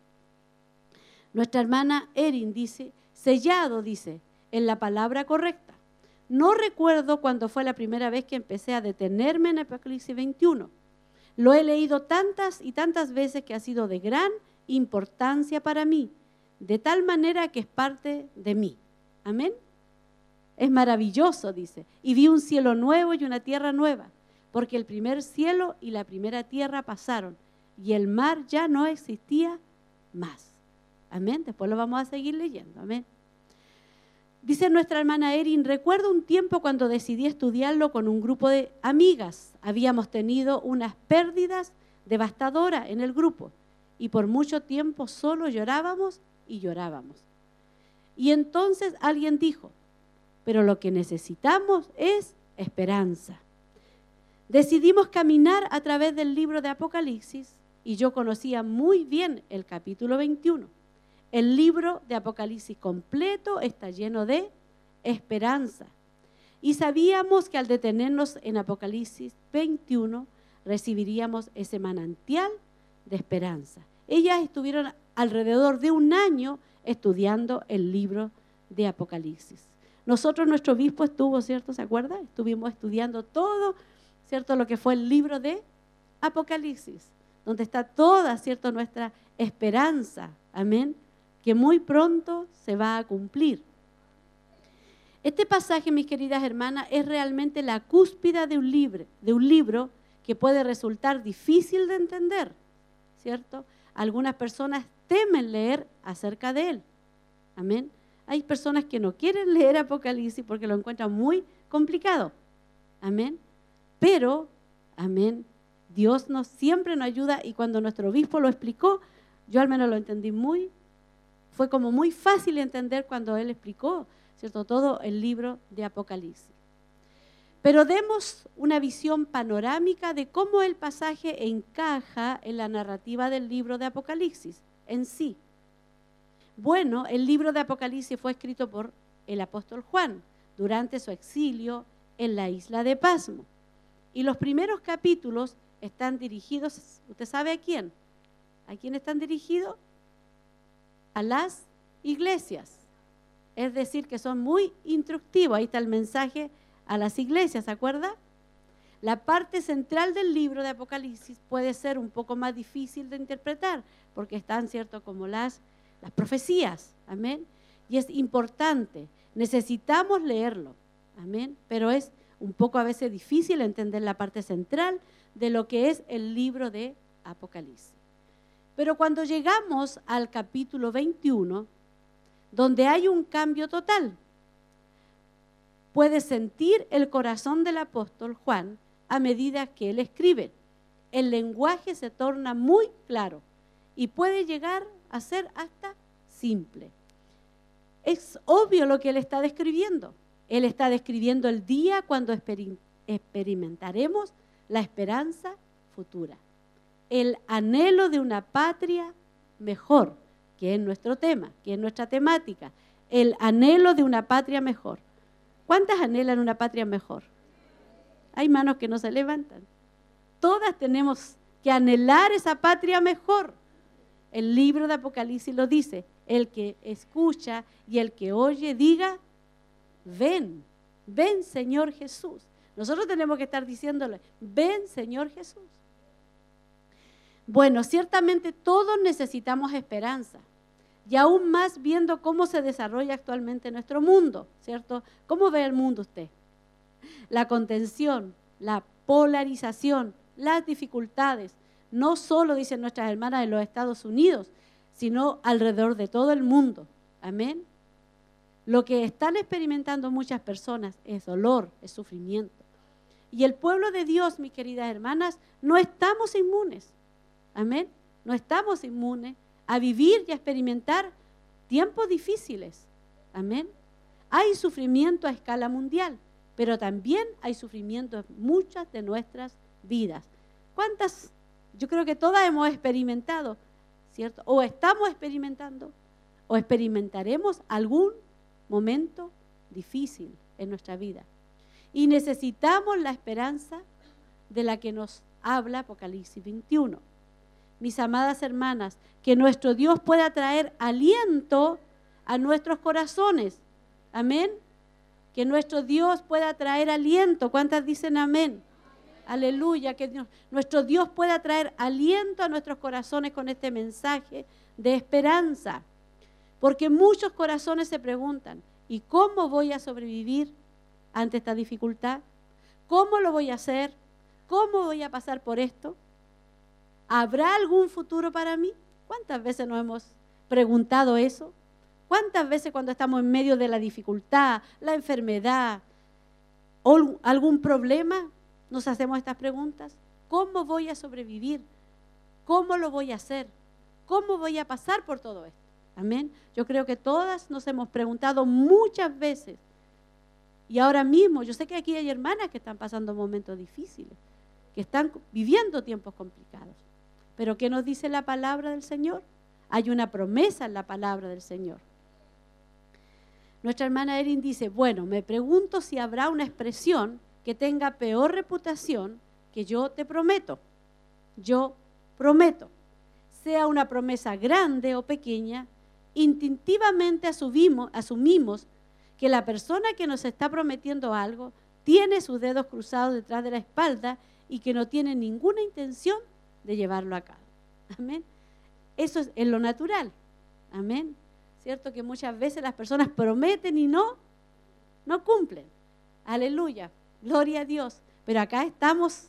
S5: Nuestra hermana Erin dice, sellado, dice, en la palabra correcta. No recuerdo cuándo fue la primera vez que empecé a detenerme en Apocalipsis 21. Lo he leído tantas y tantas veces que ha sido de gran importancia para mí. de tal manera que es parte de mí. Amén. Es maravilloso, dice. Y vi un cielo nuevo y una tierra nueva, porque el primer cielo y la primera tierra pasaron y el mar ya no existía más. Amén. Después lo vamos a seguir leyendo. Amén. Dice nuestra hermana Erin, recuerdo un tiempo cuando decidí estudiarlo con un grupo de amigas. Habíamos tenido unas pérdidas devastadoras en el grupo y por mucho tiempo solo llorábamos y llorábamos. Y entonces alguien dijo, pero lo que necesitamos es esperanza. Decidimos caminar a través del libro de Apocalipsis y yo conocía muy bien el capítulo 21 el libro de Apocalipsis completo está lleno de esperanza. Y sabíamos que al detenernos en Apocalipsis 21 recibiríamos ese manantial de esperanza. Ellas estuvieron alrededor de un año estudiando el libro de Apocalipsis. Nosotros, nuestro obispo estuvo, ¿cierto? ¿Se acuerda? Estuvimos estudiando todo, ¿cierto? Lo que fue el libro de Apocalipsis, donde está toda, ¿cierto? Nuestra esperanza. Amén que muy pronto se va a cumplir. Este pasaje, mis queridas hermanas, es realmente la cúspida de un de un libro que puede resultar difícil de entender, ¿cierto? Algunas personas temen leer acerca de él. Amén. Hay personas que no quieren leer Apocalipsis porque lo encuentran muy complicado. Amén. Pero, amén, Dios nos siempre nos ayuda y cuando nuestro obispo lo explicó, yo al menos lo entendí muy fue como muy fácil entender cuando él explicó, ¿cierto? Todo el libro de Apocalipsis. Pero demos una visión panorámica de cómo el pasaje encaja en la narrativa del libro de Apocalipsis en sí. Bueno, el libro de Apocalipsis fue escrito por el apóstol Juan durante su exilio en la isla de Pasmo. Y los primeros capítulos están dirigidos, ¿usted sabe a quién? ¿A quién están dirigidos? a las iglesias. Es decir, que son muy instructivos. Ahí está el mensaje a las iglesias, ¿se acuerda? La parte central del libro de Apocalipsis puede ser un poco más difícil de interpretar, porque están, ¿cierto?, como las, las profecías, amén. Y es importante, necesitamos leerlo, amén, pero es un poco a veces difícil entender la parte central de lo que es el libro de Apocalipsis. Pero cuando llegamos al capítulo 21, donde hay un cambio total, puede sentir el corazón del apóstol Juan a medida que él escribe. El lenguaje se torna muy claro y puede llegar a ser hasta simple. Es obvio lo que él está describiendo. Él está describiendo el día cuando experimentaremos la esperanza futura el anhelo de una patria mejor, que es nuestro tema, que es nuestra temática, el anhelo de una patria mejor. ¿Cuántas anhelan una patria mejor? Hay manos que no se levantan. Todas tenemos que anhelar esa patria mejor. El libro de Apocalipsis lo dice, el que escucha y el que oye diga, ven, ven Señor Jesús. Nosotros tenemos que estar diciéndole, ven Señor Jesús. Bueno, ciertamente todos necesitamos esperanza. Y aún más viendo cómo se desarrolla actualmente nuestro mundo, ¿cierto? ¿Cómo ve el mundo usted? La contención, la polarización, las dificultades, no solo, dicen nuestras hermanas, en los Estados Unidos, sino alrededor de todo el mundo. Amén. Lo que están experimentando muchas personas es dolor, es sufrimiento. Y el pueblo de Dios, mis queridas hermanas, no estamos inmunes. Amén. No estamos inmunes a vivir y a experimentar tiempos difíciles. Amén. Hay sufrimiento a escala mundial, pero también hay sufrimiento en muchas de nuestras vidas. ¿Cuántas? Yo creo que todas hemos experimentado, ¿cierto? O estamos experimentando, o experimentaremos algún momento difícil en nuestra vida. Y necesitamos la esperanza de la que nos habla Apocalipsis 21 mis amadas hermanas, que nuestro Dios pueda traer aliento a nuestros corazones. Amén. Que nuestro Dios pueda traer aliento. ¿Cuántas dicen amén? Aleluya. Que nuestro Dios pueda traer aliento a nuestros corazones con este mensaje de esperanza. Porque muchos corazones se preguntan, ¿y cómo voy a sobrevivir ante esta dificultad? ¿Cómo lo voy a hacer? ¿Cómo voy a pasar por esto? ¿Habrá algún futuro para mí? ¿Cuántas veces nos hemos preguntado eso? ¿Cuántas veces cuando estamos en medio de la dificultad, la enfermedad o algún problema nos hacemos estas preguntas? ¿Cómo voy a sobrevivir? ¿Cómo lo voy a hacer? ¿Cómo voy a pasar por todo esto? Amén. Yo creo que todas nos hemos preguntado muchas veces. Y ahora mismo, yo sé que aquí hay hermanas que están pasando momentos difíciles, que están viviendo tiempos complicados. Pero ¿qué nos dice la palabra del Señor? Hay una promesa en la palabra del Señor. Nuestra hermana Erin dice, bueno, me pregunto si habrá una expresión que tenga peor reputación que yo te prometo. Yo prometo. Sea una promesa grande o pequeña, instintivamente asumimos, asumimos que la persona que nos está prometiendo algo tiene sus dedos cruzados detrás de la espalda y que no tiene ninguna intención de llevarlo a cabo. Amén. Eso es en lo natural. Amén. ¿Cierto? Que muchas veces las personas prometen y no, no cumplen. Aleluya. Gloria a Dios. Pero acá estamos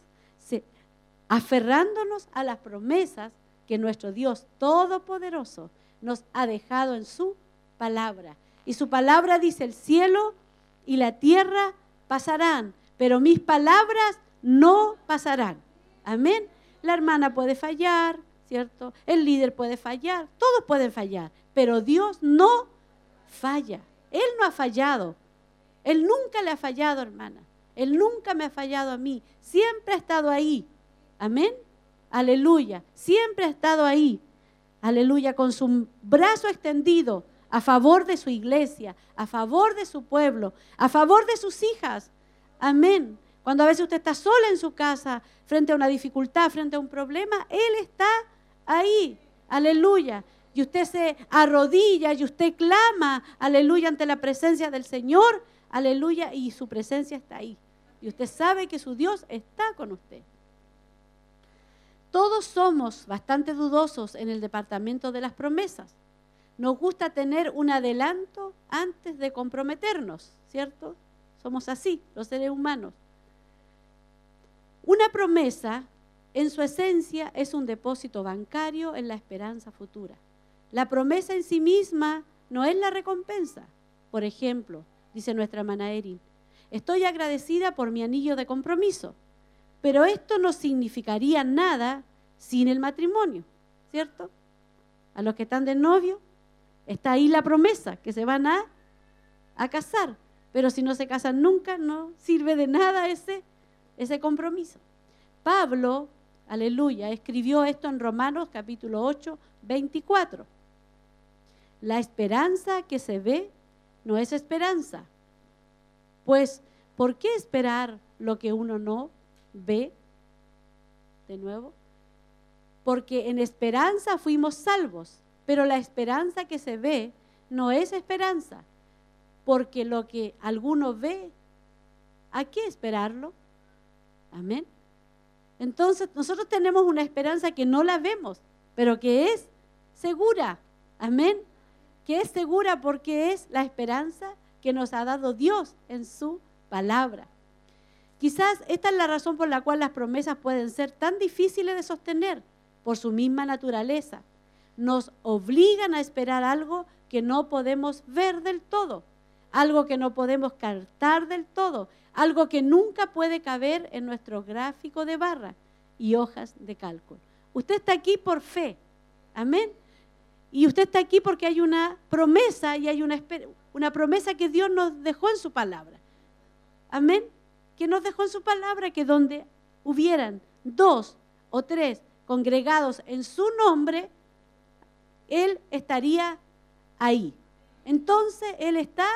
S5: aferrándonos a las promesas que nuestro Dios Todopoderoso nos ha dejado en su palabra. Y su palabra dice, el cielo y la tierra pasarán, pero mis palabras no pasarán. Amén. La hermana puede fallar, ¿cierto? El líder puede fallar, todos pueden fallar, pero Dios no falla. Él no ha fallado. Él nunca le ha fallado, hermana. Él nunca me ha fallado a mí. Siempre ha estado ahí. Amén. Aleluya. Siempre ha estado ahí. Aleluya. Con su brazo extendido a favor de su iglesia, a favor de su pueblo, a favor de sus hijas. Amén. Cuando a veces usted está sola en su casa, frente a una dificultad, frente a un problema, Él está ahí. Aleluya. Y usted se arrodilla y usted clama, aleluya, ante la presencia del Señor. Aleluya. Y su presencia está ahí. Y usted sabe que su Dios está con usted. Todos somos bastante dudosos en el departamento de las promesas. Nos gusta tener un adelanto antes de comprometernos, ¿cierto? Somos así, los seres humanos. Una promesa, en su esencia, es un depósito bancario en la esperanza futura. La promesa en sí misma no es la recompensa. Por ejemplo, dice nuestra Erin, estoy agradecida por mi anillo de compromiso, pero esto no significaría nada sin el matrimonio, ¿cierto? A los que están de novio, está ahí la promesa, que se van a, casar, pero si no se casan nunca, no sirve de nada ese ese compromiso. Pablo, aleluya, escribió esto en Romanos capítulo 8, 24. La esperanza que se ve no es esperanza. Pues, ¿por qué esperar lo que uno no ve? De nuevo. Porque en esperanza fuimos salvos, pero la esperanza que se ve no es esperanza. Porque lo que alguno ve, ¿a qué esperarlo? Amén. Entonces nosotros tenemos una esperanza que no la vemos, pero que es segura. Amén. Que es segura porque es la esperanza que nos ha dado Dios en su palabra. Quizás esta es la razón por la cual las promesas pueden ser tan difíciles de sostener por su misma naturaleza. Nos obligan a esperar algo que no podemos ver del todo, algo que no podemos captar del todo, algo que nunca puede caber en nuestro gráfico de barra y hojas de cálculo. Usted está aquí por fe, amén. Y usted está aquí porque hay una promesa y hay una, una promesa que Dios nos dejó en su palabra. Amén. Que nos dejó en su palabra que donde hubieran dos o tres congregados en su nombre, Él estaría ahí. Entonces Él está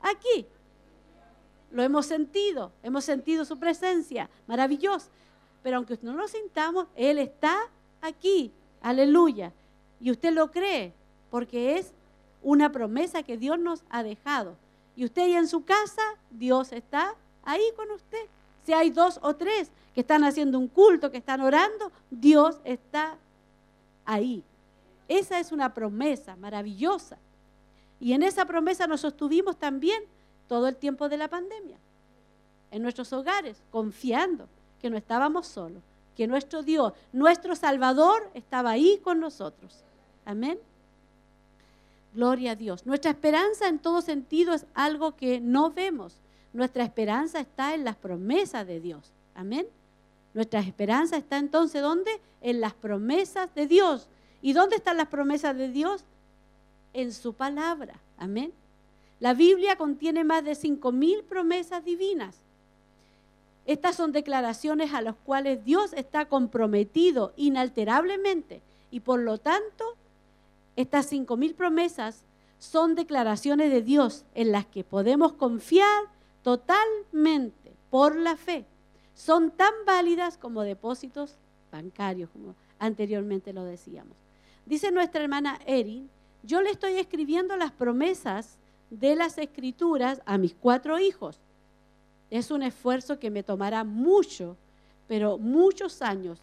S5: aquí. Lo hemos sentido, hemos sentido su presencia, maravilloso. Pero aunque no lo sintamos, Él está aquí, aleluya. Y usted lo cree, porque es una promesa que Dios nos ha dejado. Y usted en su casa, Dios está ahí con usted. Si hay dos o tres que están haciendo un culto, que están orando, Dios está ahí. Esa es una promesa maravillosa. Y en esa promesa nos sostuvimos también todo el tiempo de la pandemia, en nuestros hogares, confiando que no estábamos solos, que nuestro Dios, nuestro Salvador, estaba ahí con nosotros. Amén. Gloria a Dios. Nuestra esperanza en todo sentido es algo que no vemos. Nuestra esperanza está en las promesas de Dios. Amén. Nuestra esperanza está entonces ¿dónde? En las promesas de Dios. ¿Y dónde están las promesas de Dios? En su palabra. Amén. La Biblia contiene más de 5.000 promesas divinas. Estas son declaraciones a las cuales Dios está comprometido inalterablemente y por lo tanto estas cinco mil promesas son declaraciones de Dios en las que podemos confiar totalmente por la fe. Son tan válidas como depósitos bancarios, como anteriormente lo decíamos. Dice nuestra hermana Erin, yo le estoy escribiendo las promesas de las escrituras a mis cuatro hijos. Es un esfuerzo que me tomará mucho, pero muchos años.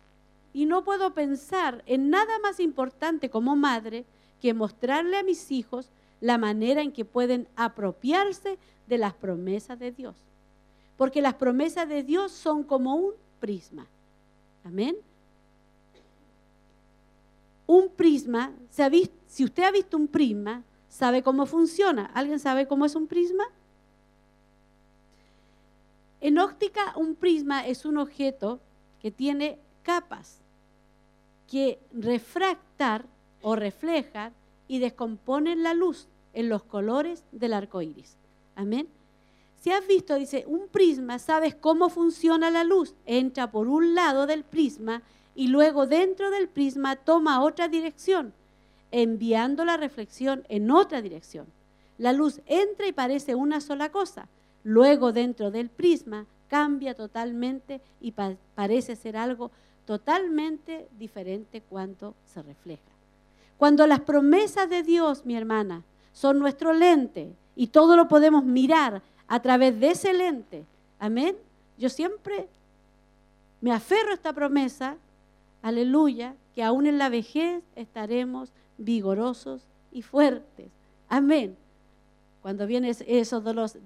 S5: Y no puedo pensar en nada más importante como madre que mostrarle a mis hijos la manera en que pueden apropiarse de las promesas de Dios. Porque las promesas de Dios son como un prisma. Amén. Un prisma, si usted ha visto un prisma, sabe cómo funciona. ¿Alguien sabe cómo es un prisma? En óptica, un prisma es un objeto que tiene capas que refractar o reflejan y descomponen la luz en los colores del arco iris. Amén. Si has visto, dice, un prisma, sabes cómo funciona la luz. Entra por un lado del prisma y luego dentro del prisma toma otra dirección, enviando la reflexión en otra dirección. La luz entra y parece una sola cosa. Luego dentro del prisma cambia totalmente y parece ser algo totalmente diferente cuando se refleja. Cuando las promesas de Dios, mi hermana, son nuestro lente y todo lo podemos mirar a través de ese lente, amén, yo siempre me aferro a esta promesa, aleluya, que aún en la vejez estaremos vigorosos y fuertes. Amén. Cuando vienen esos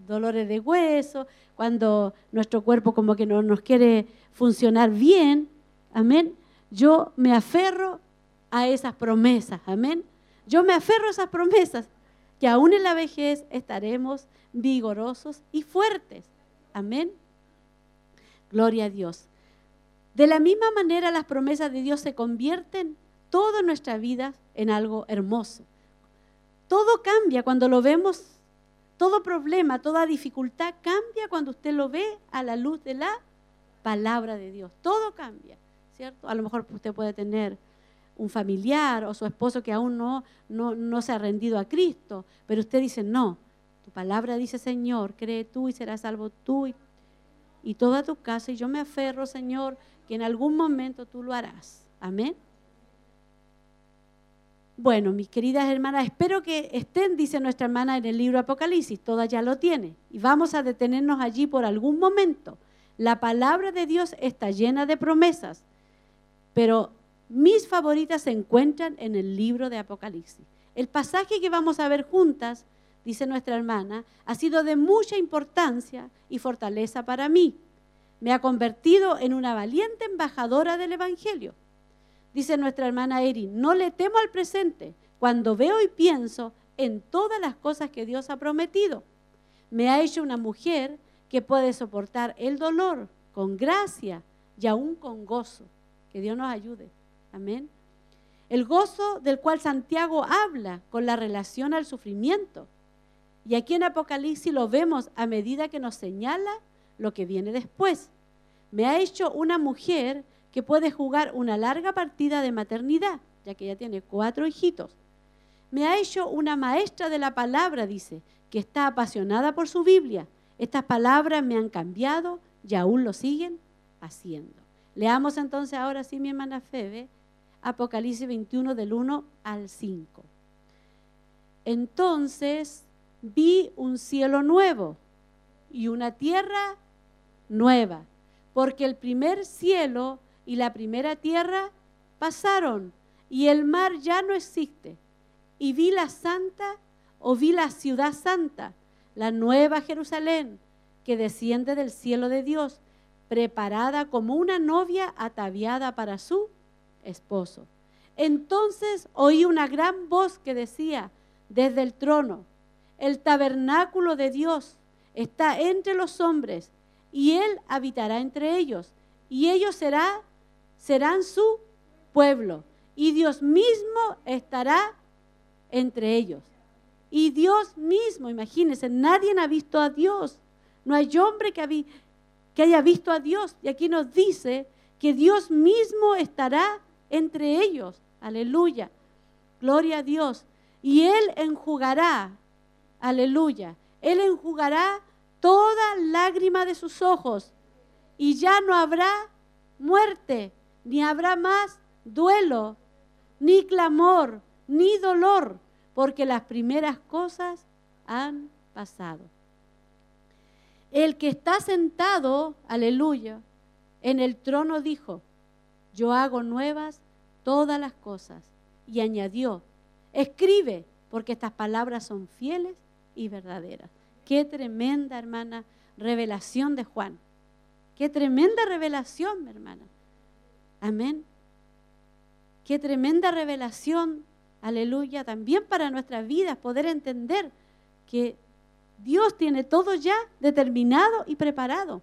S5: dolores de hueso, cuando nuestro cuerpo como que no nos quiere funcionar bien, amén, yo me aferro a esas promesas. Amén. Yo me aferro a esas promesas, que aún en la vejez estaremos vigorosos y fuertes. Amén. Gloria a Dios. De la misma manera las promesas de Dios se convierten toda nuestra vida en algo hermoso. Todo cambia cuando lo vemos, todo problema, toda dificultad cambia cuando usted lo ve a la luz de la palabra de Dios. Todo cambia, ¿cierto? A lo mejor usted puede tener un familiar o su esposo que aún no, no, se ha rendido a Cristo, pero usted dice, no, tu palabra dice, Señor, cree tú y serás salvo tú y, y toda tu casa, y yo me aferro, Señor, que en algún momento tú lo harás. Amén. Bueno, mis queridas hermanas, espero que estén, dice nuestra hermana en el libro Apocalipsis, toda ya lo tiene, y vamos a detenernos allí por algún momento. La palabra de Dios está llena de promesas, pero mis favoritas se encuentran en el libro de Apocalipsis. El pasaje que vamos a ver juntas, dice nuestra hermana, ha sido de mucha importancia y fortaleza para mí. Me ha convertido en una valiente embajadora del Evangelio. Dice nuestra hermana Erin, no le temo al presente cuando veo y pienso en todas las cosas que Dios ha prometido. Me ha hecho una mujer que puede soportar el dolor con gracia y aún con gozo. Que Dios nos ayude. Amén. El gozo del cual Santiago habla con la relación al sufrimiento. Y aquí en Apocalipsis lo vemos a medida que nos señala lo que viene después. Me ha hecho una mujer que puede jugar una larga partida de maternidad, ya que ella tiene cuatro hijitos. Me ha hecho una maestra de la palabra, dice, que está apasionada por su Biblia. Estas palabras me han cambiado y aún lo siguen haciendo. Leamos entonces ahora sí, mi hermana Febe, Apocalipsis 21 del 1 al 5. Entonces vi un cielo nuevo y una tierra nueva, porque el primer cielo y la primera tierra pasaron y el mar ya no existe. Y vi la santa, o vi la ciudad santa, la nueva Jerusalén, que desciende del cielo de Dios, preparada como una novia ataviada para su esposo. Entonces oí una gran voz que decía desde el trono, el tabernáculo de Dios está entre los hombres y Él habitará entre ellos y ellos será, serán su pueblo y Dios mismo estará entre ellos. Y Dios mismo, imagínense, nadie ha visto a Dios. No hay hombre que, haya visto a Dios. Y aquí nos dice que Dios mismo estará entre ellos. Aleluya. Gloria a Dios. Y Él enjugará, aleluya, Él enjugará toda lágrima de sus ojos. Y ya no habrá muerte, ni habrá más duelo, ni clamor, ni dolor, porque las primeras cosas han pasado. El que está sentado, aleluya, en el trono dijo, yo hago nuevas todas las cosas. Y añadió, escribe, porque estas palabras son fieles y verdaderas. Qué tremenda, hermana, revelación de Juan. Qué tremenda revelación, hermana. Amén. Qué tremenda revelación, aleluya, también para nuestras vidas, poder entender que Dios tiene todo ya determinado y preparado.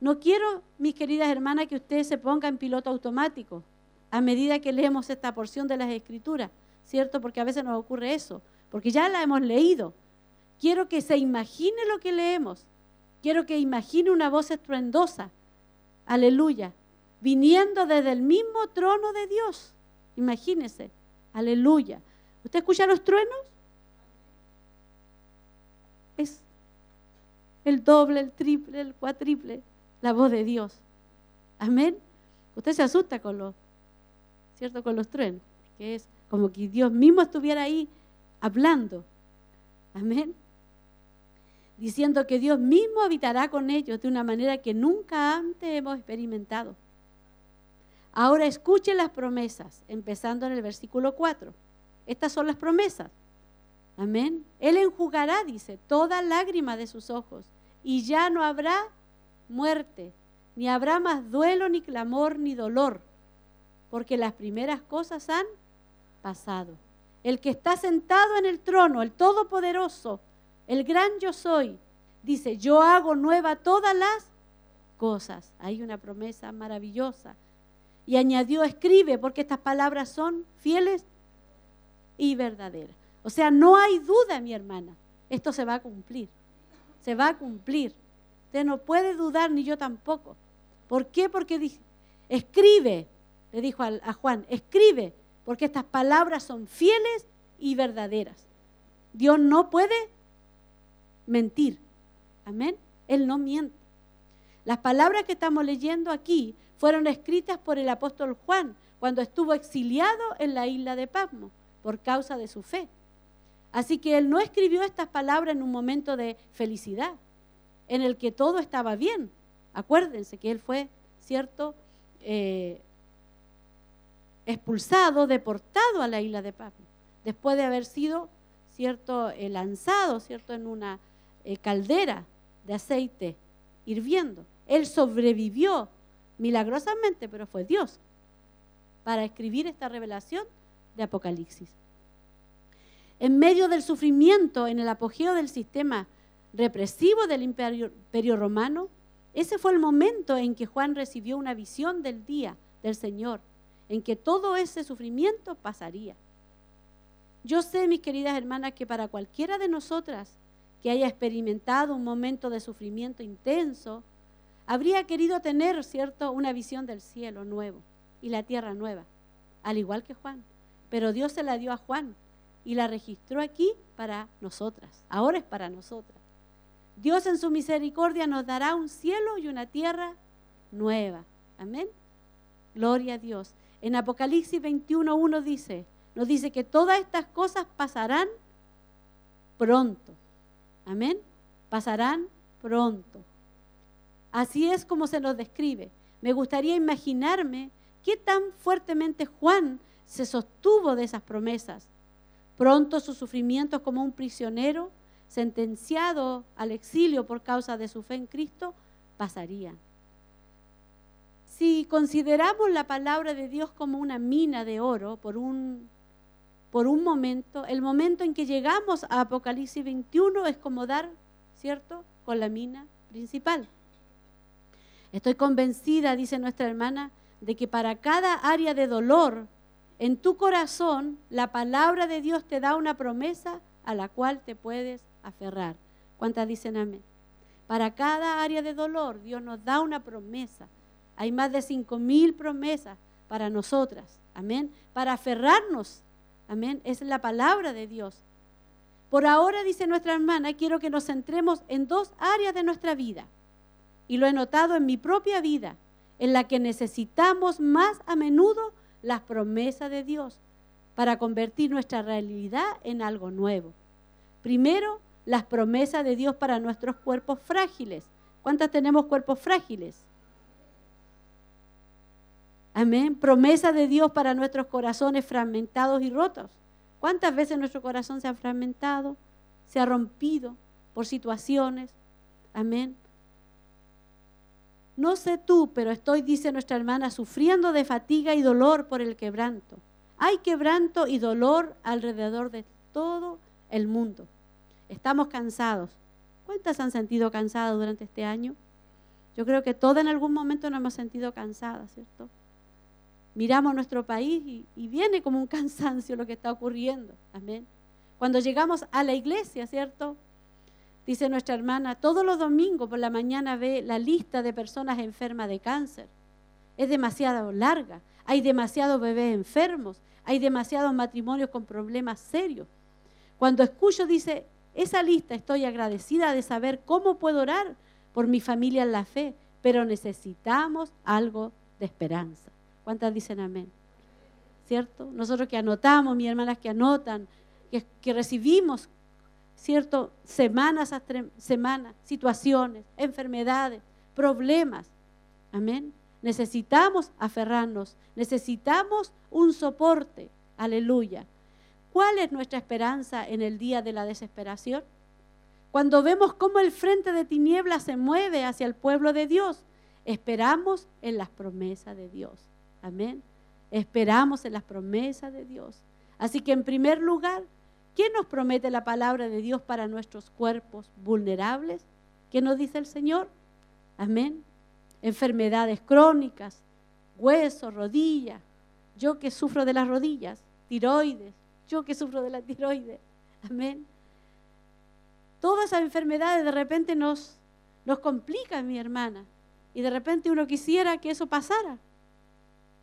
S5: No quiero, mis queridas hermanas, que usted se ponga en piloto automático a medida que leemos esta porción de las Escrituras, ¿cierto? Porque a veces nos ocurre eso, porque ya la hemos leído. Quiero que se imagine lo que leemos. Quiero que imagine una voz estruendosa. Aleluya viniendo desde el mismo trono de Dios. Imagínese, aleluya. ¿Usted escucha los truenos? Es el doble, el triple, el cuatriple, la voz de Dios. Amén. Usted se asusta con los, ¿cierto? Con los truenos, que es como que Dios mismo estuviera ahí hablando. Amén. Diciendo que Dios mismo habitará con ellos de una manera que nunca antes hemos experimentado. Ahora escuchen las promesas, empezando en el versículo 4. Estas son las promesas. Amén. Él enjugará, dice, toda lágrima de sus ojos, y ya no habrá muerte, ni habrá más duelo, ni clamor, ni dolor, porque las primeras cosas han pasado. El que está sentado en el trono, el Todopoderoso, el gran yo soy, dice, yo hago nueva todas las cosas. Hay una promesa maravillosa y añadió, escribe, porque estas palabras son fieles y verdaderas. O sea, no hay duda, mi hermana, esto se va a cumplir. Se va a cumplir. Usted no puede dudar, ni yo tampoco. ¿Por qué? Porque dice, escribe, le dijo a, Juan, escribe, porque estas palabras son fieles y verdaderas. Dios no puede mentir. Amén. Él no miente. Las palabras que estamos leyendo aquí fueron escritas por el apóstol Juan cuando estuvo exiliado en la isla de Pasmo por causa de su fe. Así que él no escribió estas palabras en un momento de felicidad, en el que todo estaba bien. Acuérdense que él fue, ¿cierto?, eh, expulsado, deportado a la isla de Pasmo, después de haber sido, ¿cierto?, eh, lanzado, ¿cierto?, en una eh, caldera de aceite hirviendo. Él sobrevivió milagrosamente, pero fue Dios para escribir esta revelación de Apocalipsis. En medio del sufrimiento, en el apogeo del sistema represivo del imperio, imperio, romano, ese fue el momento en que Juan recibió una visión del día del Señor, en que todo ese sufrimiento pasaría. Yo sé, mis queridas hermanas, que para cualquiera de nosotras que haya experimentado un momento de sufrimiento intenso, habría querido tener, ¿cierto?, una visión del cielo nuevo y la tierra nueva, al igual que Juan. Pero Dios se la dio a Juan y la registró aquí para nosotras. Ahora es para nosotras. Dios en su misericordia nos dará un cielo y una tierra nueva. Amén. Gloria a Dios. En Apocalipsis 21.1 dice, nos dice que todas estas cosas pasarán pronto. Amén. Pasarán pronto. Así es como se nos describe. Me gustaría imaginarme qué tan fuertemente Juan se sostuvo de esas promesas. Pronto sus sufrimientos como un prisionero sentenciado al exilio por causa de su fe en Cristo pasarían. Si consideramos la palabra de Dios como una mina de oro por un, momento, el momento en que llegamos a Apocalipsis 21 es como dar, ¿cierto?, con la mina principal. Estoy convencida, dice nuestra hermana, de que para cada área de dolor en tu corazón, la palabra de Dios te da una promesa a la cual te puedes aferrar. ¿Cuántas dicen amén? Para cada área de dolor, Dios nos da una promesa. Hay más de cinco mil promesas para nosotras. Amén. Para aferrarnos. Amén. Es la palabra de Dios. Por ahora, dice nuestra hermana, quiero que nos centremos en dos áreas de nuestra vida. Y lo he notado en mi propia vida, en la que necesitamos más a menudo las promesas de Dios para convertir nuestra realidad en algo nuevo. Primero, las promesas de Dios para nuestros cuerpos frágiles. ¿Cuántas tenemos cuerpos frágiles? Amén. Promesa de Dios para nuestros corazones fragmentados y rotos. ¿Cuántas veces nuestro corazón se ha fragmentado, se ha rompido por situaciones? Amén. No sé tú, pero estoy, dice nuestra hermana, sufriendo de fatiga y dolor por el quebranto. Hay quebranto y dolor alrededor de todo el mundo. Estamos cansados. ¿Cuántas han sentido cansadas durante este año? Yo creo que todas en algún momento nos hemos sentido cansadas, ¿cierto? Miramos nuestro país y, viene como un cansancio lo que está ocurriendo. Amén. Cuando llegamos a la iglesia, ¿cierto? Dice nuestra hermana, todos los domingos por la mañana ve la lista de personas enfermas de cáncer. Es demasiado larga. Hay demasiados bebés enfermos. Hay demasiados matrimonios con problemas serios. Cuando escucho, dice, esa lista estoy agradecida de saber cómo puedo orar por mi familia en la fe, pero necesitamos algo de esperanza. ¿Cuántas dicen amén? ¿Cierto? Nosotros que anotamos, mis hermanas que anotan, que, recibimos, ¿cierto? Semanas a semanas, situaciones, enfermedades, problemas. Amén. Necesitamos aferrarnos, necesitamos un soporte. Aleluya. ¿Cuál es nuestra esperanza en el día de la desesperación? Cuando vemos cómo el frente de tinieblas se mueve hacia el pueblo de Dios, esperamos en las promesas de Dios. Amén. Esperamos en las promesas de Dios. Así que en primer lugar, ¿qué nos promete la palabra de Dios para nuestros cuerpos vulnerables? ¿Qué nos dice el Señor? Amén. Enfermedades crónicas, huesos, rodillas. Yo que sufro de las rodillas, tiroides. Yo que sufro de la tiroides. Amén. Todas esas enfermedades de repente nos, nos complican, mi hermana. Y de repente uno quisiera que eso pasara.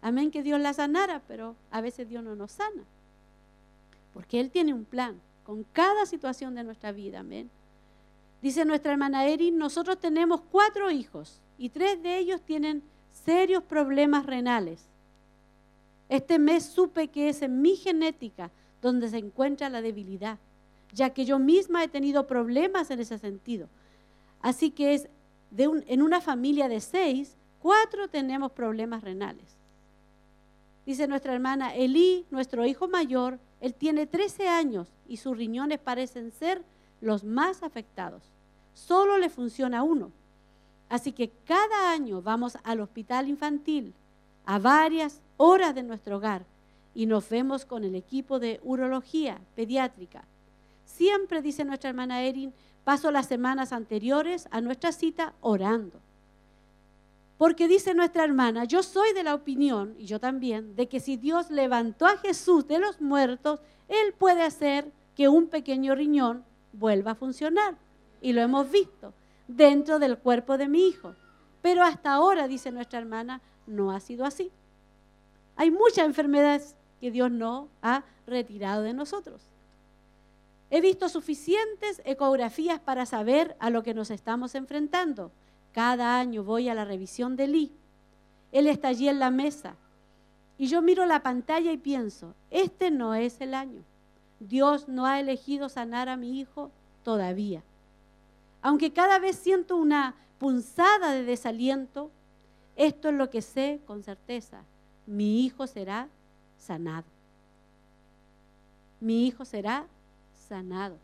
S5: Amén, que Dios la sanara, pero a veces Dios no nos sana. Porque Él tiene un plan con cada situación de nuestra vida. Amén. Dice nuestra hermana Erin, nosotros tenemos cuatro hijos y tres de ellos tienen serios problemas renales. Este mes supe que es en mi genética donde se encuentra la debilidad, ya que yo misma he tenido problemas en ese sentido. Así que es en una familia de seis, cuatro tenemos problemas renales. Dice nuestra hermana, Elí, nuestro hijo mayor, él tiene 13 años y sus riñones parecen ser los más afectados. Solo le funciona uno. Así que cada año vamos al hospital infantil a varias horas de nuestro hogar y nos vemos con el equipo de urología pediátrica. Siempre, dice nuestra hermana Erin, paso las semanas anteriores a nuestra cita orando porque dice nuestra hermana, yo soy de la opinión, y yo también, de que si Dios levantó a Jesús de los muertos, Él puede hacer que un pequeño riñón vuelva a funcionar. Y lo hemos visto dentro del cuerpo de mi hijo. Pero hasta ahora, dice nuestra hermana, no ha sido así. Hay muchas enfermedades que Dios no ha retirado de nosotros. He visto suficientes ecografías para saber a lo que nos estamos enfrentando. Cada año voy a la revisión de Lee. Él está allí en la mesa. Y yo miro la pantalla y pienso, este no es el año. Dios no ha elegido sanar a mi hijo todavía. Aunque cada vez siento una punzada de desaliento, esto es lo que sé con certeza. mi hijo será sanado. Mi hijo será sanado.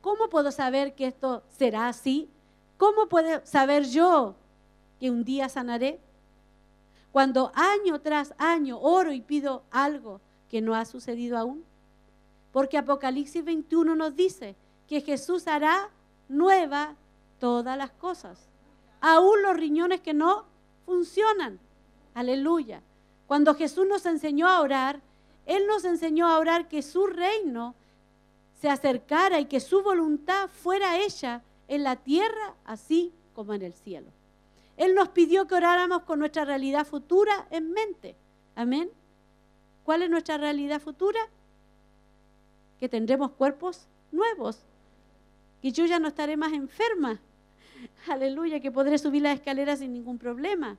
S5: ¿Cómo puedo saber que esto será así? ¿Cómo puedo saber yo que un día sanaré? Cuando año tras año oro y pido algo que no ha sucedido aún. Porque Apocalipsis 21 nos dice que Jesús hará nueva todas las cosas. Aún los riñones que no funcionan. Aleluya. Cuando Jesús nos enseñó a orar, Él nos enseñó a orar que su reino se acercara y que su voluntad fuera hecha en la tierra así como en el cielo. Él nos pidió que oráramos con nuestra realidad futura en mente. Amén. ¿Cuál es nuestra realidad futura? Que tendremos cuerpos nuevos, que yo ya no estaré más enferma. Aleluya, que podré subir la escalera sin ningún problema.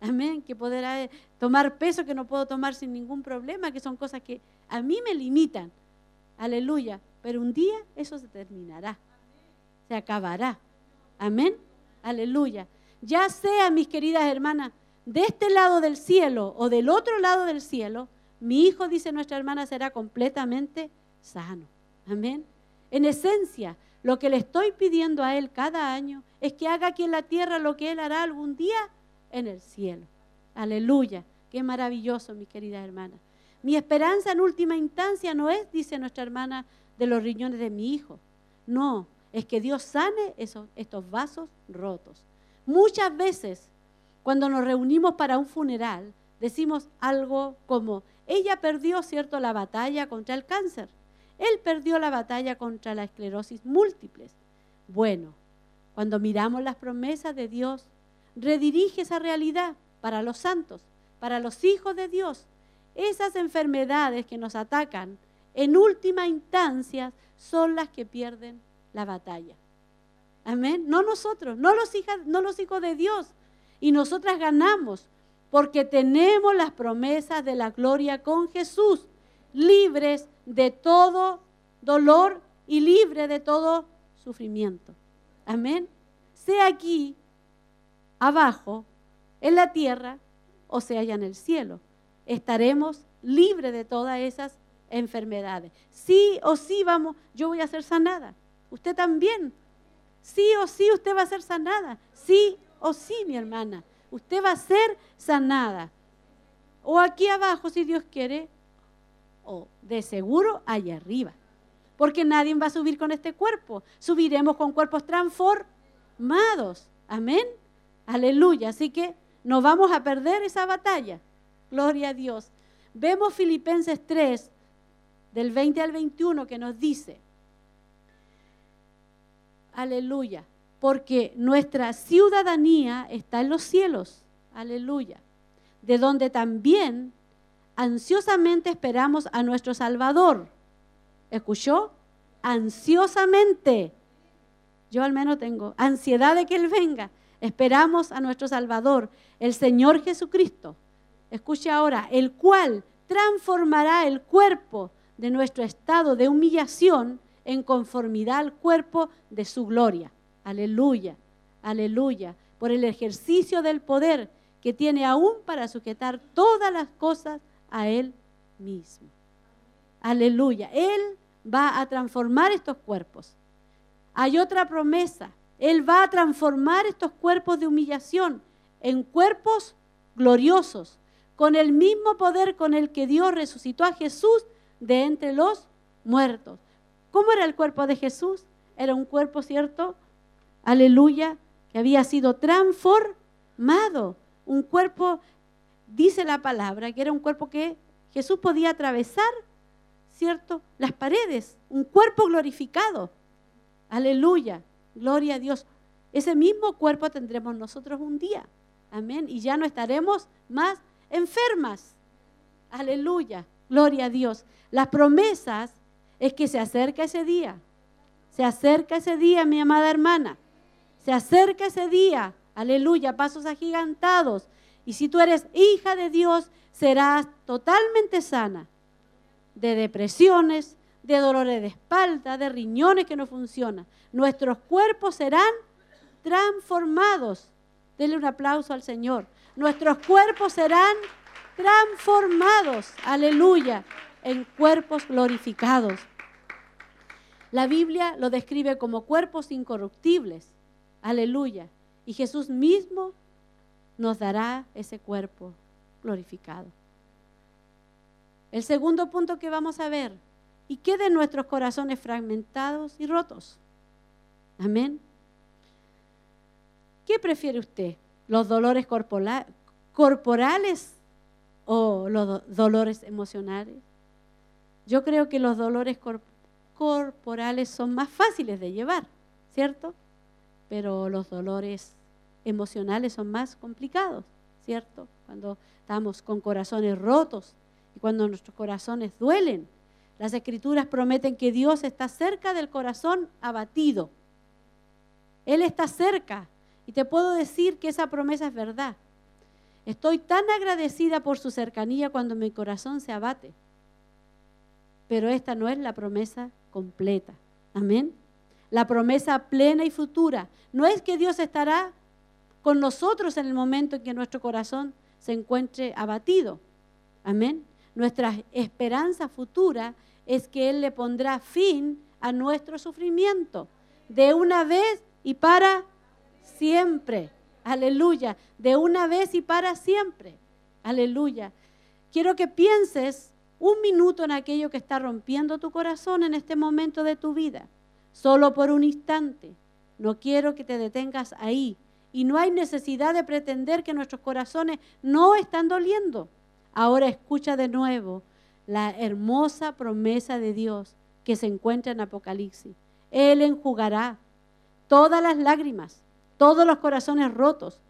S5: Amén, que podré tomar peso que no puedo tomar sin ningún problema, que son cosas que a mí me limitan. Aleluya, pero un día eso se terminará, se acabará. Amén, aleluya. Ya sea, mis queridas hermanas, de este lado del cielo o del otro lado del cielo, mi hijo, dice nuestra hermana, será completamente sano. Amén. En esencia, lo que le estoy pidiendo a Él cada año es que haga aquí en la tierra lo que Él hará algún día en el cielo. Aleluya. Qué maravilloso, mis queridas hermanas. Mi esperanza en última instancia no es, dice nuestra hermana, de los riñones de mi hijo. No, es que Dios sane esos, estos vasos rotos. Muchas veces, cuando nos reunimos para un funeral, decimos algo como, ella perdió, ¿cierto?, la batalla contra el cáncer. Él perdió la batalla contra la esclerosis múltiples. Bueno, cuando miramos las promesas de Dios, redirige esa realidad para los santos, para los hijos de Dios. Esas enfermedades que nos atacan, en última instancia, son las que pierden la batalla. Amén. No nosotros, no los, no los hijos de Dios. Y nosotras ganamos porque tenemos las promesas de la gloria con Jesús, libres de todo dolor y libre de todo sufrimiento. Amén. Sea aquí, abajo, en la tierra, o sea allá en el cielo. Estaremos libres de todas esas enfermedades. Sí o sí vamos, yo voy a ser sanada. Usted también. Sí o sí usted va a ser sanada. Sí o sí, mi hermana. Usted va a ser sanada. O aquí abajo, si Dios quiere, o de seguro allá arriba. Porque nadie va a subir con este cuerpo. Subiremos con cuerpos transformados. Amén. Aleluya. Así que no vamos a perder esa batalla. Gloria a Dios. Vemos Filipenses 3, del 20 al 21, que nos dice, aleluya, porque nuestra ciudadanía está en los cielos, aleluya, de donde también ansiosamente esperamos a nuestro Salvador. ¿Escuchó? Ansiosamente. Yo al menos tengo ansiedad de que Él venga. Esperamos a nuestro Salvador, el Señor Jesucristo. Escuche ahora, el cual transformará el cuerpo de nuestro estado de humillación en conformidad al cuerpo de su gloria. Aleluya, aleluya. Por el ejercicio del poder que tiene aún para sujetar todas las cosas a Él mismo. Aleluya. Él va a transformar estos cuerpos. Hay otra promesa. Él va a transformar estos cuerpos de humillación en cuerpos gloriosos, con el mismo poder con el que Dios resucitó a Jesús de entre los muertos. ¿Cómo era el cuerpo de Jesús? Era un cuerpo, ¿cierto? Aleluya, que había sido transformado. Un cuerpo dice la palabra que era un cuerpo que Jesús podía atravesar, ¿cierto? Las paredes, un cuerpo glorificado. Aleluya, gloria a Dios. Ese mismo cuerpo tendremos nosotros un día. Amén. Y ya no estaremos más enfermas. Aleluya, gloria a Dios. Las promesas es que se acerca ese día. Se acerca ese día, mi amada hermana. Se acerca ese día. Aleluya, pasos agigantados y si tú eres hija de Dios, serás totalmente sana de depresiones, de dolores de espalda, de riñones que no funcionan. Nuestros cuerpos serán transformados. Denle un aplauso al Señor. Nuestros cuerpos serán transformados, aleluya, en cuerpos glorificados. La Biblia lo describe como cuerpos incorruptibles, aleluya. Y Jesús mismo nos dará ese cuerpo glorificado. El segundo punto que vamos a ver, y qué de nuestros corazones fragmentados y rotos. Amén. ¿Qué prefiere usted? ¿Los dolores corporales o los dolores emocionales? Yo creo que los dolores corporales son más fáciles de llevar, ¿cierto? Pero los dolores emocionales son más complicados, ¿cierto? Cuando estamos con corazones rotos y cuando nuestros corazones duelen. Las escrituras prometen que Dios está cerca del corazón abatido. Él está cerca y te puedo decir que esa promesa es verdad. Estoy tan agradecida por su cercanía cuando mi corazón se abate. Pero esta no es la promesa completa. Amén. La promesa plena y futura. No es que Dios estará con nosotros en el momento en que nuestro corazón se encuentre abatido. Amén. Nuestra esperanza futura es que Él le pondrá fin a nuestro sufrimiento de una vez y para siempre. Aleluya. De una vez y para siempre. Aleluya. Quiero que pienses un minuto en aquello que está rompiendo tu corazón en este momento de tu vida. Solo por un instante. No quiero que te detengas ahí. Y no hay necesidad de pretender que nuestros corazones no están doliendo. Ahora escucha de nuevo la hermosa promesa de Dios que se encuentra en Apocalipsis. Él enjugará todas las lágrimas, todos los corazones rotos,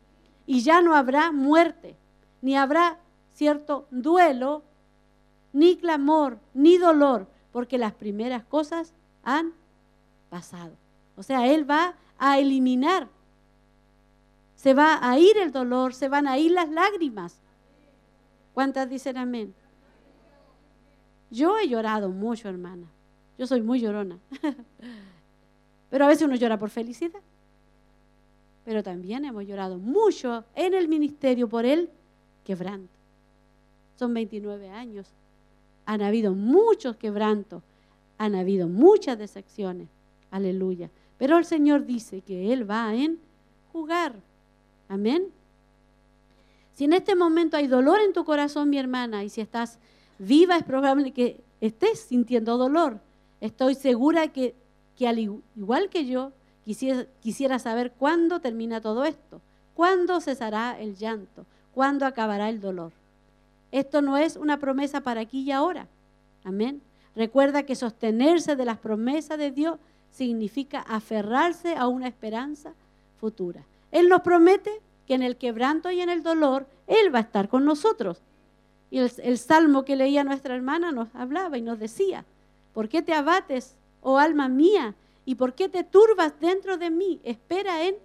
S5: y ya no habrá muerte, ni habrá cierto duelo, ni clamor, ni dolor, porque las primeras cosas han pasado. O sea, Él va a eliminar, se va a ir el dolor, se van a ir las lágrimas. ¿Cuántas dicen amén? Yo he llorado mucho, hermana. Yo soy muy llorona. Pero a veces uno llora por felicidad. Pero también hemos llorado mucho en el ministerio por el quebranto. Son 29 años. Han habido muchos quebrantos. Han habido muchas decepciones. Aleluya. Pero el Señor dice que Él va en jugar. Amén. Si en este momento hay dolor en tu corazón, mi hermana, y si estás viva, es probable que estés sintiendo dolor. Estoy segura que que al igual que yo, quisiera, saber cuándo termina todo esto, cuándo cesará el llanto, cuándo acabará el dolor. Esto no es una promesa para aquí y ahora. Amén. Recuerda que sostenerse de las promesas de Dios significa aferrarse a una esperanza futura. Él nos promete que en el quebranto y en el dolor Él va a estar con nosotros. Y el, el salmo que leía nuestra hermana nos hablaba y nos decía, ¿por qué te abates, oh alma mía? ¿Y por qué te turbas dentro de mí? Espera en